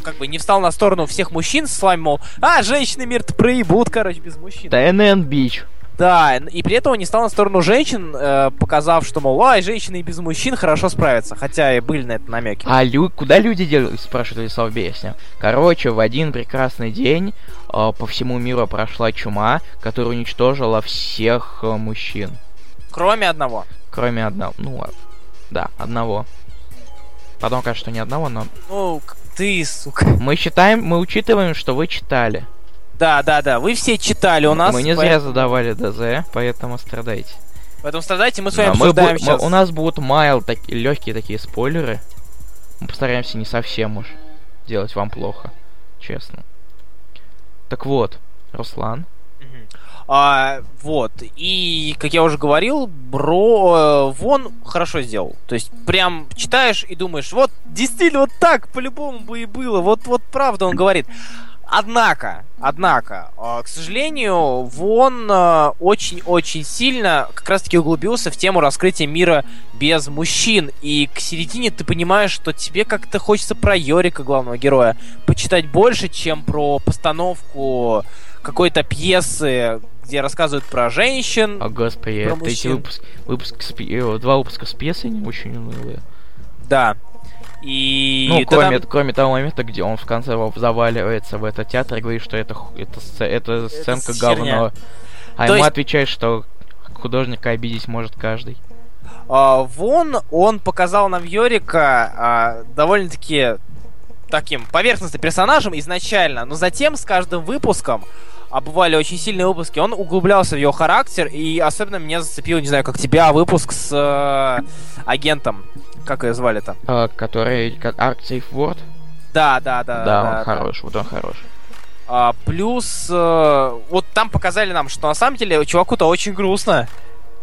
как бы не встал на сторону всех мужчин с вами, мол, а, женщины мир-то проебут, короче, без мужчин. ТНН Бич. Да, и при этом он не стал на сторону женщин, э, показав, что, мол, ай, женщины и без мужчин хорошо справятся. Хотя и были на это намеки. А лю- куда люди делают, спрашивает Владислав Бесня. Короче, в один прекрасный день э, по всему миру прошла чума, которая уничтожила всех э, мужчин. Кроме одного. Кроме одного. Ну, а, да, одного. Потом кажется, что не одного, но... Ну, ты, сука. Мы считаем, мы учитываем, что вы читали. Да, да, да, вы все читали у нас. мы не по- зря задавали ДЗ, поэтому страдайте. Поэтому страдайте, мы с вами Да, мы бу- мы- сейчас. у нас будут майл, такие легкие такие спойлеры. Мы постараемся не совсем уж делать вам плохо, честно. Так вот, Руслан. А, вот. И, как я уже говорил, Бро э, Вон хорошо сделал. То есть, прям читаешь и думаешь, вот, действительно, вот так по-любому бы и было. Вот, вот правда он говорит. Однако, однако, э, к сожалению, Вон э, очень-очень сильно как раз-таки углубился в тему раскрытия мира без мужчин. И к середине ты понимаешь, что тебе как-то хочется про Йорика, главного героя, почитать больше, чем про постановку какой-то пьесы, где рассказывают про женщин. О, господи, Про это эти мужчин. выпуски, выпуск с э, два выпуска с пьесой очень унылые. Да. И... ну, кроме, там- кроме того момента, где он в конце заваливается в этот театр и говорит, что это, это, это сценка херня. говно. А То ему есть- отвечает, что художника обидеть может каждый. А, Вон, он показал нам Йорика а, довольно-таки таким поверхностным персонажем изначально, но затем с каждым выпуском, а бывали очень сильные выпуски, он углублялся в его характер, и особенно меня зацепил, не знаю, как тебя, выпуск с э, агентом. Как ее звали-то? А, который... ка- Arc Safe Word? Да, да, да. Да, он хорош, вот он хорош. А, плюс, э, вот там показали нам, что на самом деле у чуваку-то очень грустно.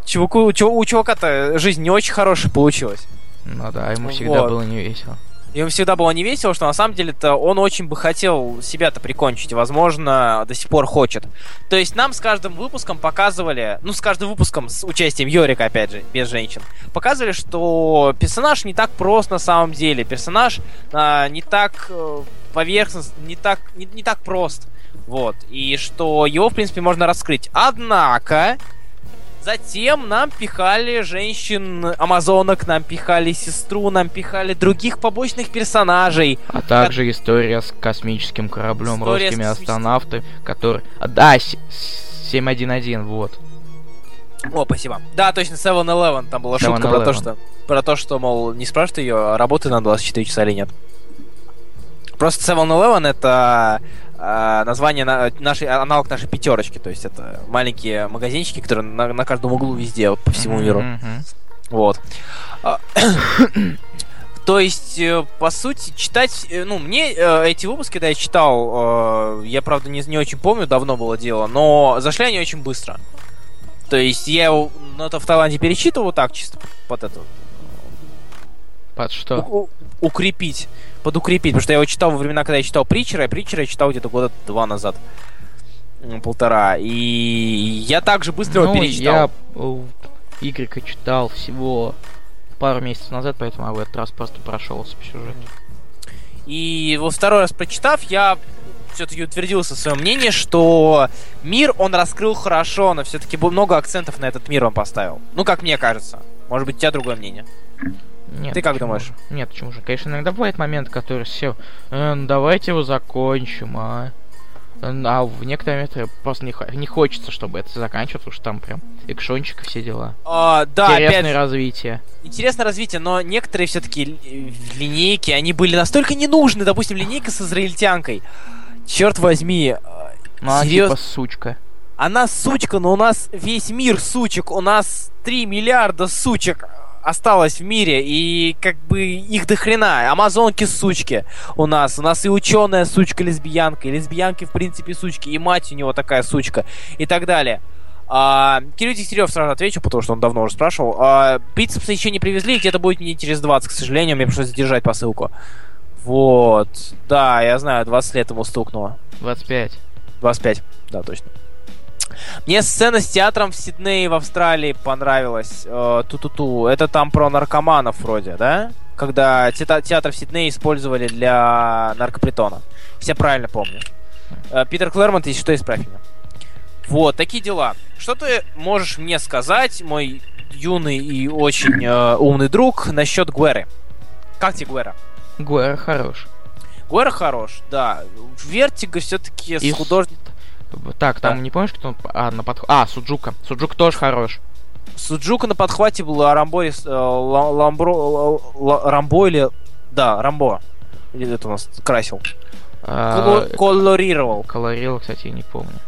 Чуваку, у, чу- у чувака-то жизнь не очень хорошая получилась. Ну да, ему всегда Вот. было не весело. Ему всегда было не весело, что на самом деле-то он очень бы хотел себя-то прикончить. Возможно, до сих пор хочет. То есть нам с каждым выпуском показывали, ну, с каждым выпуском с участием Йорика, опять же, без женщин, показывали, что персонаж не так прост на самом деле. Персонаж а, не так э, поверхностный, не так, не, не так прост. Вот. И что его, в принципе, можно раскрыть. Однако, Затем нам пихали женщин-амазонок, нам пихали сестру, нам пихали других побочных персонажей. А также история с космическим кораблем, История русскими космическим- астронавтами, который... А, да, с- с- 711, вот. О, спасибо. Да, точно, 7-Eleven. Там была шутка про то, 7-Eleven. что, про то, что, мол, не спрашивают ее, работает на 24 часа или нет. Просто 7-Eleven это название на, нашей, аналог нашей пятерочки. То есть это маленькие магазинчики, которые на, на каждом углу везде, вот, по всему миру. Мгм. Вот. А, То есть, э, по сути, читать, э, ну, мне э, эти выпуски, когда я читал, э, я, правда, не, не очень помню, давно было дело, но зашли они очень быстро. То есть, я его, ну, это в Таиланде перечитывал так, чисто под это, Под что? у- укрепить, подукрепить, потому что я его читал во времена, когда я читал Притчера, а Притчера я читал где-то года два назад, полтора, и я также быстро его Ну, перечитал. я э, Игрека читал всего пару месяцев назад, поэтому я в этот раз просто прошелся по сюжету. И вот второй раз прочитав, я все-таки утвердился в своем мнении, что мир он раскрыл хорошо, но все-таки много акцентов на этот мир он поставил. Ну, как мне кажется. Может быть, у тебя другое мнение. Нет, Ты как почему думаешь? Нет, почему же? Конечно, иногда бывает момент, который все, «Э, ну давайте его закончим, а. Э, А в некоторые моменты просто не, не хочется, чтобы это заканчивалось, потому что там прям экшончик и все дела. А, да, Интересное опять развитие. интересное развитие, но некоторые все-таки линейки, они были настолько не нужны. Допустим, линейка с израильтянкой. Черт возьми, а, Ну, она серьёз- типа сучка. Она сучка, но у нас весь мир сучек. У нас 3 миллиарда сучек осталось в мире, и как бы их до хрена. Амазонки сучки у нас. У нас и ученая сучка лесбиянка, и лесбиянки в принципе сучки, и мать у него такая сучка, и так далее. А, Кирилл Дегтярев сразу отвечу, потому что он давно уже спрашивал. А, бицепсы еще не привезли, где-то будет не через 20, к сожалению, мне пришлось задержать посылку. Вот. Да, я знаю, 20 лет ему стукнуло. 25. 25, да, точно. Мне сцена с театром в Сиднее в Австралии понравилась. Э, Ту-ту-ту. Это там про наркоманов вроде, да? Когда театр в Сиднее использовали для наркопритона. Я правильно помню. Э, Питер Клэрмонт, если что, исправь меня. Вот, такие дела. Что ты можешь мне сказать, мой юный и очень э, умный друг, насчет Гуэры? Как тебе Гуэра? Гуэра хорош. Гуэра хорош, да. Вертига все-таки И с- художником... Так, там Да. не помнишь, кто. А, на подход... А, Суджука. Суджука тоже хорош. Суджука на подхвате был, а Рамбо, э, Ла- Ламбро, Ла- Ла- Рамбо или... Да, Рамбо. Или это у нас красил. А, Коло- Колорировал. Колорил, кстати, я не помню.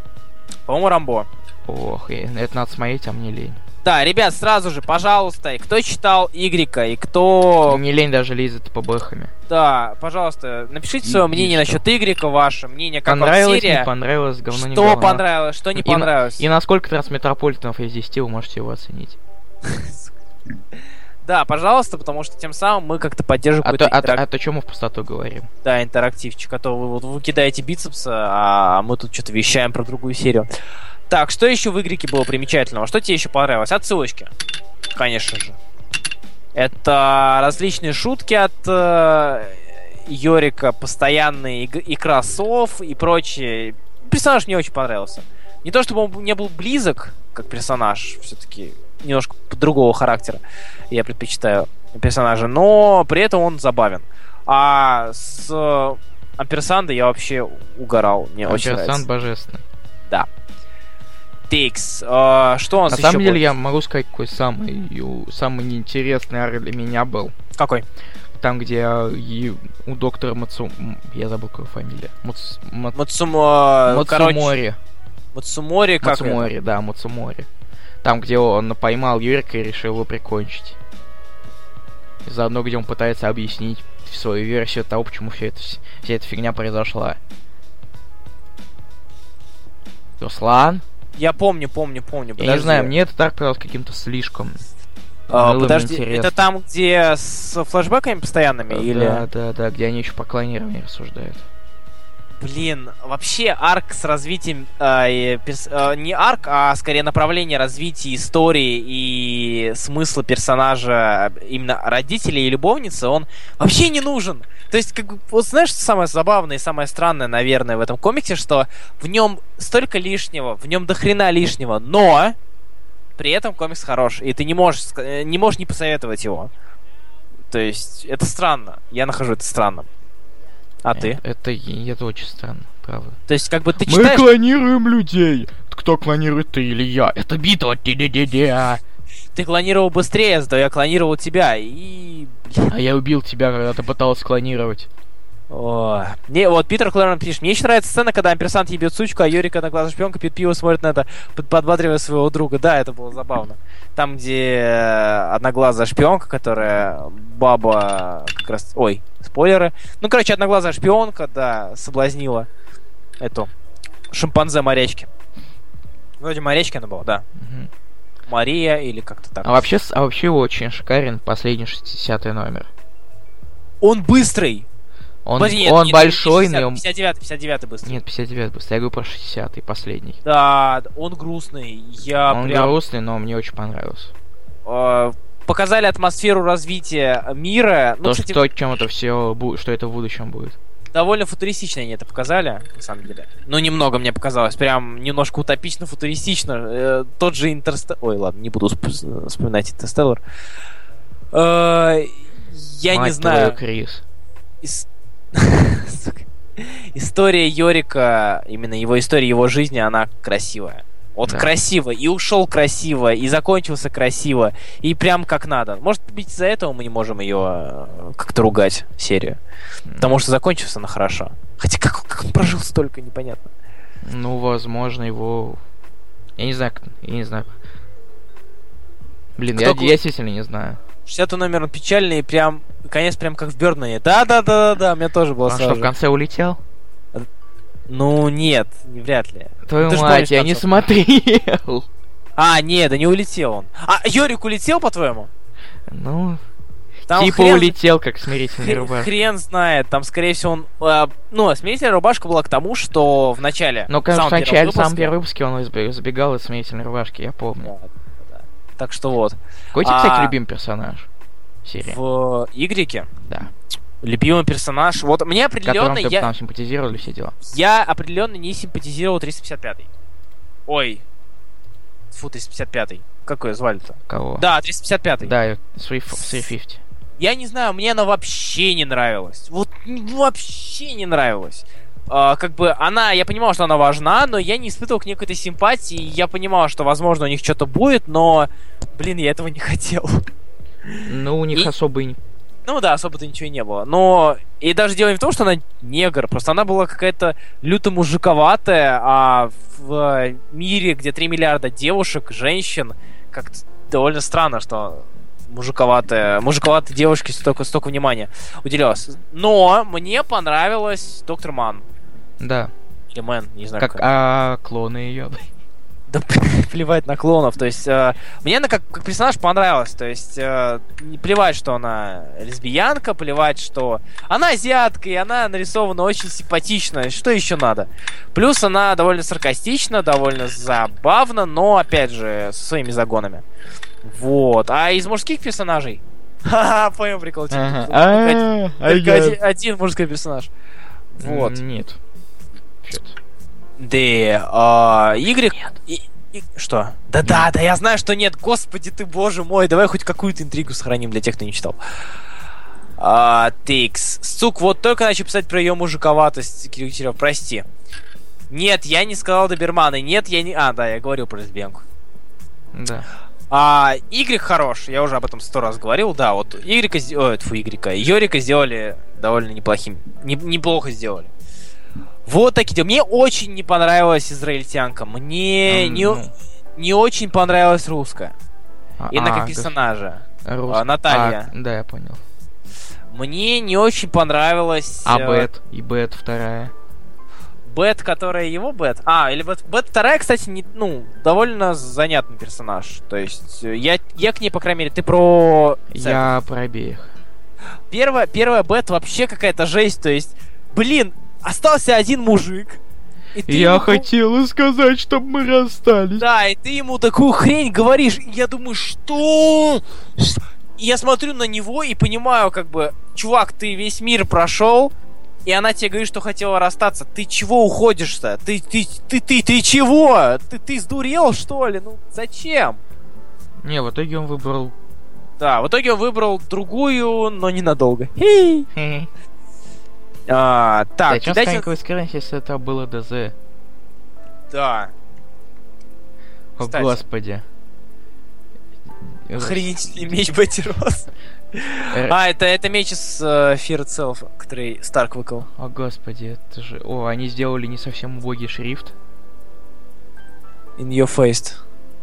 По-моему, Рамбо. Ох, это надо смотреть, а мне лень. Да, ребят, сразу же, пожалуйста, и кто читал Игрика, и кто... Мне лень даже лезет по бэхами. Да, пожалуйста, напишите И- свое и мнение что? насчет Игрика, ваше мнение, как вам понравилось, серия. не понравилось, говно не что понравилось, что не И на- понравилось. И насколько трансметрополитенов из 10 вы можете его оценить. Да, пожалуйста, потому что тем самым мы как-то поддерживаем А то, а, то- интерак- а то чем мы в пустоту говорим? Да, интерактивчик, а то вы, вот, вы кидаете бицепсы, а мы тут что-то вещаем про другую серию. Так, что еще в игрике было примечательного? Что тебе еще понравилось? Отсылочки, конечно же. Это различные шутки от э, Йорика, постоянные иг- игра сов и прочее. Персонаж мне очень понравился. Не то чтобы он не был близок, как персонаж, все-таки немножко другого характера я предпочитаю персонажа, но при этом он забавен. А с Амперсанда я вообще угорал. Мне очень Амперсанд нравится. божественный. Да. Тикс. А, что у нас На самом деле, будет? я могу сказать, какой самый, самый неинтересный арк для меня был. Какой? Там, где и у доктора Мацу... Я забыл, какая фамилия. Муц... Ма- Мацумо... Короче, Мацумори. Мацумори, как это? Мацумори, да, Мацумори. Там, где он поймал Юрика и решил его прикончить. Заодно, где он пытается объяснить свою версию того, почему вся эта, вс- вся эта фигня произошла. Руслан? Я помню, помню, помню. Я не подожди. знаю, мне это так показалось каким-то слишком. А, было подожди, интересно. это там, где с флешбэками постоянными? или... Да, да, да, где они еще по клонированию рассуждают. Блин, вообще арк с развитием... э, перс- э, не арк, а скорее направление развития истории и смысла персонажа, именно родителей и любовницы, он вообще не нужен. То есть, как вот знаешь, что самое забавное и самое странное, наверное, в этом комиксе, что в нем столько лишнего, в нем до хрена лишнего, но при этом комикс хорош, и ты не можешь, э, не можешь не посоветовать его. То есть, это странно. Я нахожу это странным. А ты? Э, Это, и- это очень странно, правда. То есть, как бы ты Мы читаешь... клонируем людей. Кто клонирует, ты или я? Это битва. Ты клонировал быстрее, зато я клонировал тебя. И... А я убил тебя, когда ты пытался клонировать. О. Не, вот Питер Клэрон пишет. Мне еще нравится сцена, когда амперсант ебет сучку, а Юрик, одноглазая шпионка, пьет пиво, смотрит на это, под- подбадривая своего друга. Да, это было забавно. Там, где э, одноглазая шпионка, которая баба как раз... Ой, спойлеры. Ну, короче, одноглазая шпионка, да, соблазнила эту шимпанзе морячки. Вроде морячки она была, да. Мгм. Мария или как-то так. А вообще, а вообще очень шикарен последний 60 номер. Он быстрый! Он, Подожди, нет, он нет, большой, 50, но... 59, 59 быстрый. Нет, 59 быстро. Я говорю про 60 последний. Да, он грустный. Я он прям... грустный, но мне очень понравился. э, показали атмосферу развития мира. Ну, То, кстати, что, чем это все, что это в будущем будет. довольно футуристично они это показали, на самом деле. Ну, немного мне показалось. Прям немножко утопично-футуристично. Э, тот же Интерстеллар... Ой, ладно, не буду сп- вспоминать Интерстеллар. Э, я не Мать знаю. твою, Крис. Ис- Сука. История Йорика, именно его история его жизни, она красивая. Вот Да. красиво, и ушел красиво, и закончился красиво, и прям как надо. Может быть, из-за этого мы не можем ее э, как-то ругать, серию. Потому что закончился она хорошо. Хотя как, как он прожил столько, непонятно. Ну, возможно, его... Я не знаю, я не знаю. Блин, Кто я, я действительно не знаю. 60 номер он печальный, и прям конец прям как в Бёрдмане. Да-да-да-да, у меня тоже было Он сразу что, в конце улетел? Ну, нет, не- вряд ли. Твою Ты мать, я не смотрел. А, нет, да не улетел он. А, Йорик улетел, по-твоему? Ну, Там типа хрен- улетел, как смирительный хрен, рубаш. хрен знает, там, скорее всего, он... э, ну, смирительная рубашка была к тому, что в начале... Ну, в конечно, в начале, в самом первом выпуске он избе- избегал из смирительной рубашки, я помню. Да, да, да. Так что вот. Какой тебе, кстати, А- любимый персонаж серии? В Игрике Да. любимый персонаж... Вот мне определенно... Которым ты Я, там симпатизировал или все дела? я определенно не симпатизировал 355-й. Ой. Фу, 355-й. Какой звали-то? Кого? Да, 355-й. Да, 350. Я не знаю, мне она вообще не нравилась. Вот вообще не нравилась. А, как бы она, я понимал, что она важна, но я не испытывал к ней какой-то симпатии. Я понимал, что, возможно, у них что-то будет, но, блин, я этого не хотел. Ну, у них И- особо и... Ну да, особо-то ничего и не было. Но и даже дело не в том, что она негр, просто она была какая-то люто мужиковатая, а в мире, где 3 миллиарда девушек, женщин, как-то довольно странно, что мужиковатая, мужиковатой девушке столько, столько внимания уделялось. Но мне понравилась Доктор Ман. Да. Или Мэн, не знаю, Как, как. а клоны ее. Да плевать на клонов. То есть, э, мне она как, как персонаж понравилась. То есть, э, не плевать, что она лесбиянка, плевать, что она азиатка, и она нарисована очень симпатично. Что еще надо? Плюс она довольно саркастична, довольно забавна, но, опять же, со своими загонами. Вот. А из мужских персонажей? Ха-ха, понял прикол. Ага. только один- А, один, мужской персонаж. Вот. Нет. Чё-то. D, а, Y... И- и- что? Да-да, да, я знаю, что нет. Господи ты, боже мой, давай хоть какую-то интригу сохраним для тех, кто не читал. А, Тикс. Сук, вот только начал писать про ее мужиковатость, Кирилл Китерев, прости. Нет, я не сказал доберманы. Нет, я не... А, да, я говорил про лесбиянку. Да. А, Y хорош, я уже об этом сто раз говорил, да, вот сде- ой, фу, Y, Йорика сделали довольно неплохим, не- неплохо сделали. Вот такие дела. Мне очень не понравилась израильтянка. Мне М, не, ну, не очень понравилась русская. а- Именно а, как персонажа. гос- а, Наталья. А, да, я понял. Мне не очень понравилась... А э, Бет? И Бет вторая. Бет, которая его Бет. А, или Бет, Бет вторая, кстати, не, ну, довольно занятный персонаж. То есть, э, я, я к ней, по крайней мере, ты про... Я про обеих. Первая, первая Бет вообще какая-то жесть, то есть, блин, остался один мужик. И ты Я ему- хотела сказать, чтобы мы расстались. Да, и ты ему такую хрень говоришь, и я думаю, что? И я смотрю на него и понимаю, как бы, чувак, ты весь мир прошел, и она тебе говорит, что хотела расстаться. Ты чего уходишь-то? Ты, ты, ты, ты, ты чего? Ты, ты сдурел, что ли? Ну, зачем? Не, в итоге он выбрал... Да, в итоге он выбрал другую, но ненадолго. Хей. А, так, Зачем сканковый скрин, если это было ДЗ? Да. О, Кстати. господи. Охренительный меч. Э, А, это, это меч из э, Fear Itself, который Старк выкал. О, господи, это же... О, они сделали не совсем убогий шрифт. In your face.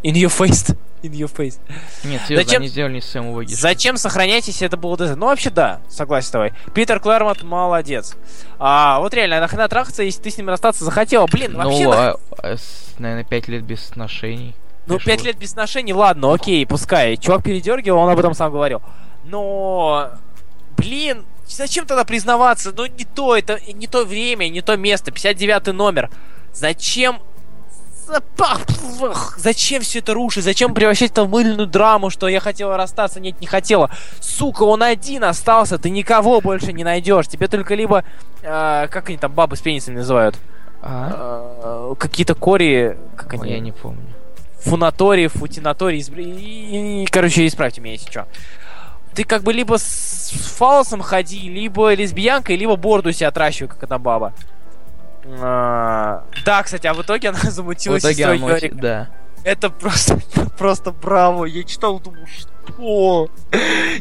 In your face. In your face. Нет, серьезно, Зачем- они сделали не убогий шрифт. Зачем сохранять, если это было ДЗ? Ну, вообще, да, согласен с тобой. Питер Клэрмонт молодец. А, вот реально, нахрена трахаться, если ты с ним расстаться захотела? Блин, вообще, Ну, а, а, с- наверное, пять лет без отношений. ну, пять лет без отношений, ладно, окей, пускай. Чувак передергивал, он об этом сам говорил. Но, блин, зачем тогда признаваться? Ну, не то, это не то время, не то место, 59 номер. Зачем! Зачем все это рушить? Зачем превращать это в мыльную драму, что я хотела расстаться? Нет, не хотела. Сука, он один остался, ты никого больше не найдешь. Тебе только либо... э, как они там бабы с пенисами называют? А? Э, какие-то кори... Как Ой, они? я не помню. Фунаторий, футинаторий, изб- и- и- короче, исправьте меня, если что. Ты как бы либо с фалосом ходи, либо лесбиянкой, либо бороду себе отращивай, как эта баба. А, Да, кстати, а в итоге она В замутила итоге сестрой мочи- Йорика. Да. Это просто, просто браво. Я читал, думаю, что?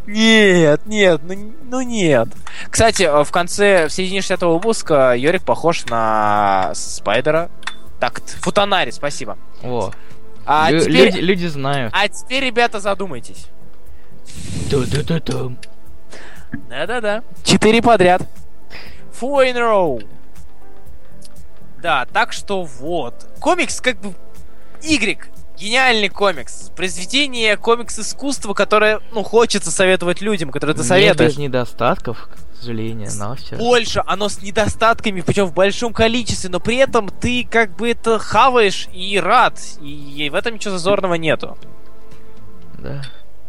Нет, нет, ну, ну нет. Кстати, в конце, в середине 60 выпуска Йорик похож на Спайдера. Так, Футанари, спасибо. О, А лю- теперь, люди, люди знают. а теперь, ребята, задумайтесь. Ту-ту-ту-тум. Да-да-да. Четыре подряд. A row. Да, так что вот. Комикс как бы... Y. Гениальный комикс. Произведение комикс-искусства, которое, ну, хочется советовать людям, которые ты советуешь. без недостатков, к сожалению, но все. Больше, оно с недостатками, причем в большом количестве, но при этом ты как бы это хаваешь и рад. И в этом ничего зазорного нету. Да.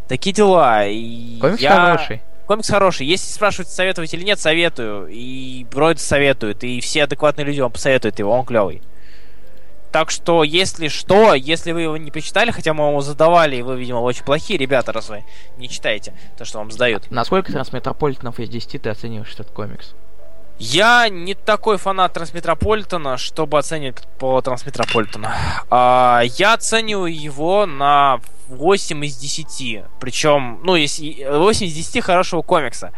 Такие дела. И Комикс я- хороший. Комикс хороший. Если спрашивать, советовать или нет, советую. И вроде советуют. И все адекватные люди вам посоветуют его, он клевый. Так что, если что, если вы его не почитали, хотя мы его задавали, и вы, видимо, очень плохие ребята, раз вы не читаете то, что вам сдают. Насколько трансметрополитенов из 10 ты оцениваешь этот комикс? Я не такой фанат Трансметрополитена, чтобы оценивать по Трансметрополитену. А, я оцениваю его на 8 из 10. Причем, ну, если 8 из 10 хорошего комикса.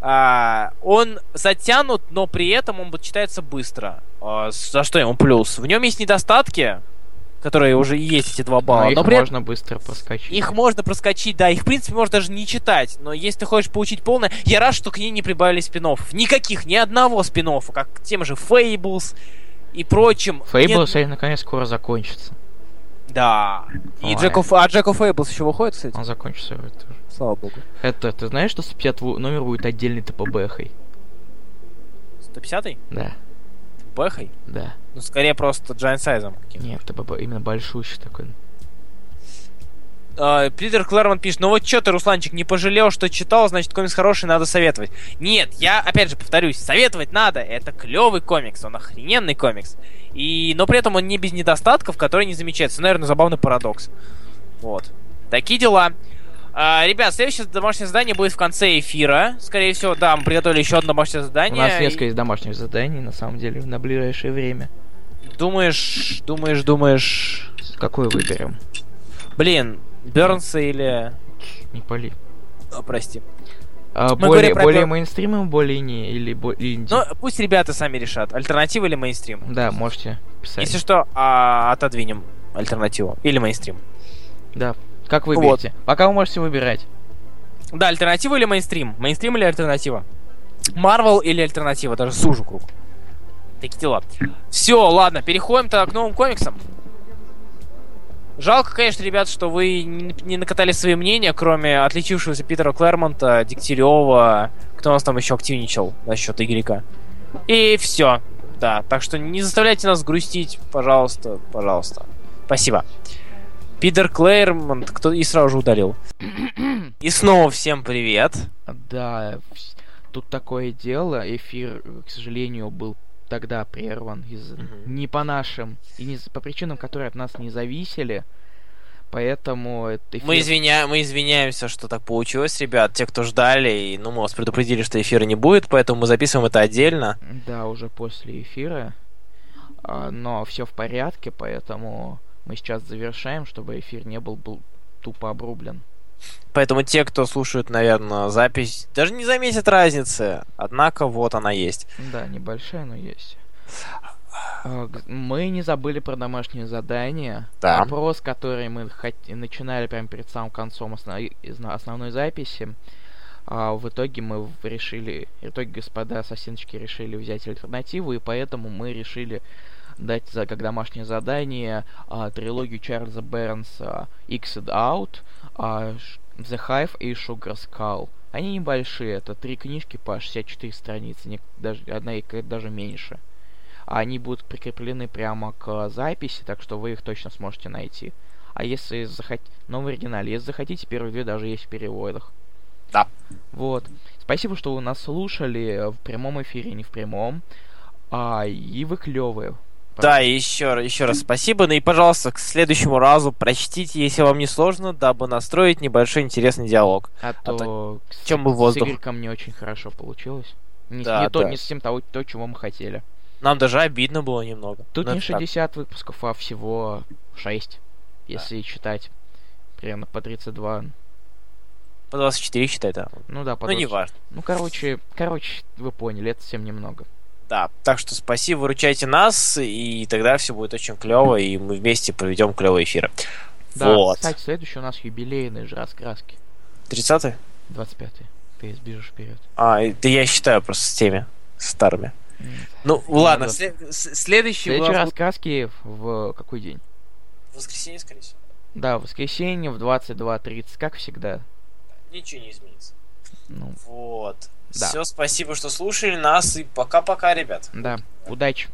А, он затянут, но при этом он читается быстро. А, за что ему плюс? В нем есть недостатки, которые уже есть эти два балла. Но их но при этом- можно быстро проскочить. их можно проскочить, да, их, в принципе, можно даже не читать, но если ты хочешь получить полное, я рад, что к ней не прибавили спин Никаких, ни одного спин как к тем же Fables и прочим. Фейбл, Нет- наконец скоро закончится. Да. И Ой. Джек of- а Джек of Fables еще выходит, кстати? Он закончится вроде тоже. Слава богу. Это, ты знаешь, что 150 номер будет отдельный ТПБХой? 150-й? Да, Бэхой? да. Ну, скорее просто Giant Size. каким-то. Нет, ТПБ именно большущий такой. Э, Питер Клэрмон пишет, ну вот что ты, Русланчик, не пожалел, что читал, значит комикс хороший, надо советовать. Нет, я опять же повторюсь, советовать надо, это клевый комикс, он охрененный комикс. И, но при этом он не без недостатков, которые не замечаются. Наверное, забавный парадокс. Вот. Такие дела. А, ребят, следующее домашнее задание будет в конце эфира. Скорее всего, да, мы приготовили еще одно домашнее задание. У нас несколько есть домашних заданий, на самом деле, на ближайшее время. Думаешь, думаешь, думаешь... Какой выберем? Блин, Бернса или... Не пали. О, прости. А, более более мейнстримом, более не, или более инди? Ну, пусть ребята сами решат, альтернатива или мейнстрим. Да, можете писать. Если что, а, отодвинем альтернативу. Или мейнстрим. Да, как выберете. Вот. Пока вы можете выбирать. Да, альтернатива или мейнстрим? Мейнстрим или альтернатива? Марвел или альтернатива? Даже сужу круг. Такие дела. Все, ладно, переходим тогда к новым комиксам. Жалко, конечно, ребят, что вы не накатали свои мнения, кроме отличившегося Питера Клэрмонта, Дегтярева, кто у нас там еще активничал насчет Игорика. И все. Да, так что не заставляйте нас грустить, пожалуйста, пожалуйста. Спасибо. Питер Клэрмонт, кто и сразу же удалил. И снова всем привет. Да, тут такое дело, эфир, к сожалению, был тогда прерван из угу. не по нашим и не по причинам, которые от нас не зависели. Поэтому это эфир... мы, извиня... мы извиняемся, что так получилось, ребят. Те, кто ждали, и, ну, мы вас предупредили, что эфира не будет, поэтому мы записываем это отдельно. Да, уже после эфира. А, но все в порядке, поэтому мы сейчас завершаем, чтобы эфир не был, был тупо обрублен. Поэтому те, кто слушают, наверное, запись, даже не заметят разницы. Однако вот она есть. Да, небольшая, но есть. А, мы не забыли про домашнее задание. Да. Вопрос, который мы хот... начинали прямо перед самым концом основ... основной записи. А в итоге мы решили, в итоге господа ассасиночки решили взять альтернативу, и поэтому мы решили дать за как домашнее задание а, трилогию Чарльза Бернса Xed Out, а, The Hive и Sugar Skull. Они небольшие, это три книжки по 64 страницы, не, даже, одна и даже меньше. А они будут прикреплены прямо к записи, так что вы их точно сможете найти. А если захотите... Но в оригинале. Если захотите, первые две даже есть в переводах. Да. Вот. Спасибо, что вы нас слушали в прямом эфире, не в прямом. А, и вы клевые. Да, еще, еще раз спасибо. Ну и, пожалуйста, к следующему разу прочтите, если вам не сложно, дабы настроить небольшой интересный диалог. А, а то, с, чем бы воздух. С Игорьком не очень хорошо получилось. Не, да, не, да. то, не с тем того, то, чего мы хотели. Нам даже обидно было немного. Тут Но не 60 так. выпусков, а всего 6. Если да. считать примерно по 32. По 24 считай, да. Ну да, по Ну, не важно. Ну, короче, короче, вы поняли, это совсем немного. Да, так что спасибо, выручайте нас, и тогда все будет очень клево, и мы вместе проведем клевые эфиры. Да, вот. кстати, следующий у нас юбилейный же раскраски. 30-й? 25-й. Ты сбежишь вперед. А, это я считаю просто с теми старыми. Нет. Ну, Не ладно, надо... след- следующий... Следующий глав... раскраски в какой день? В воскресенье, скорее всего. Да, в воскресенье в 22.30, как всегда. Ничего не изменится. Ну. Вот. Да. Все, спасибо, что слушали нас, и пока-пока, ребят. Да, удачи.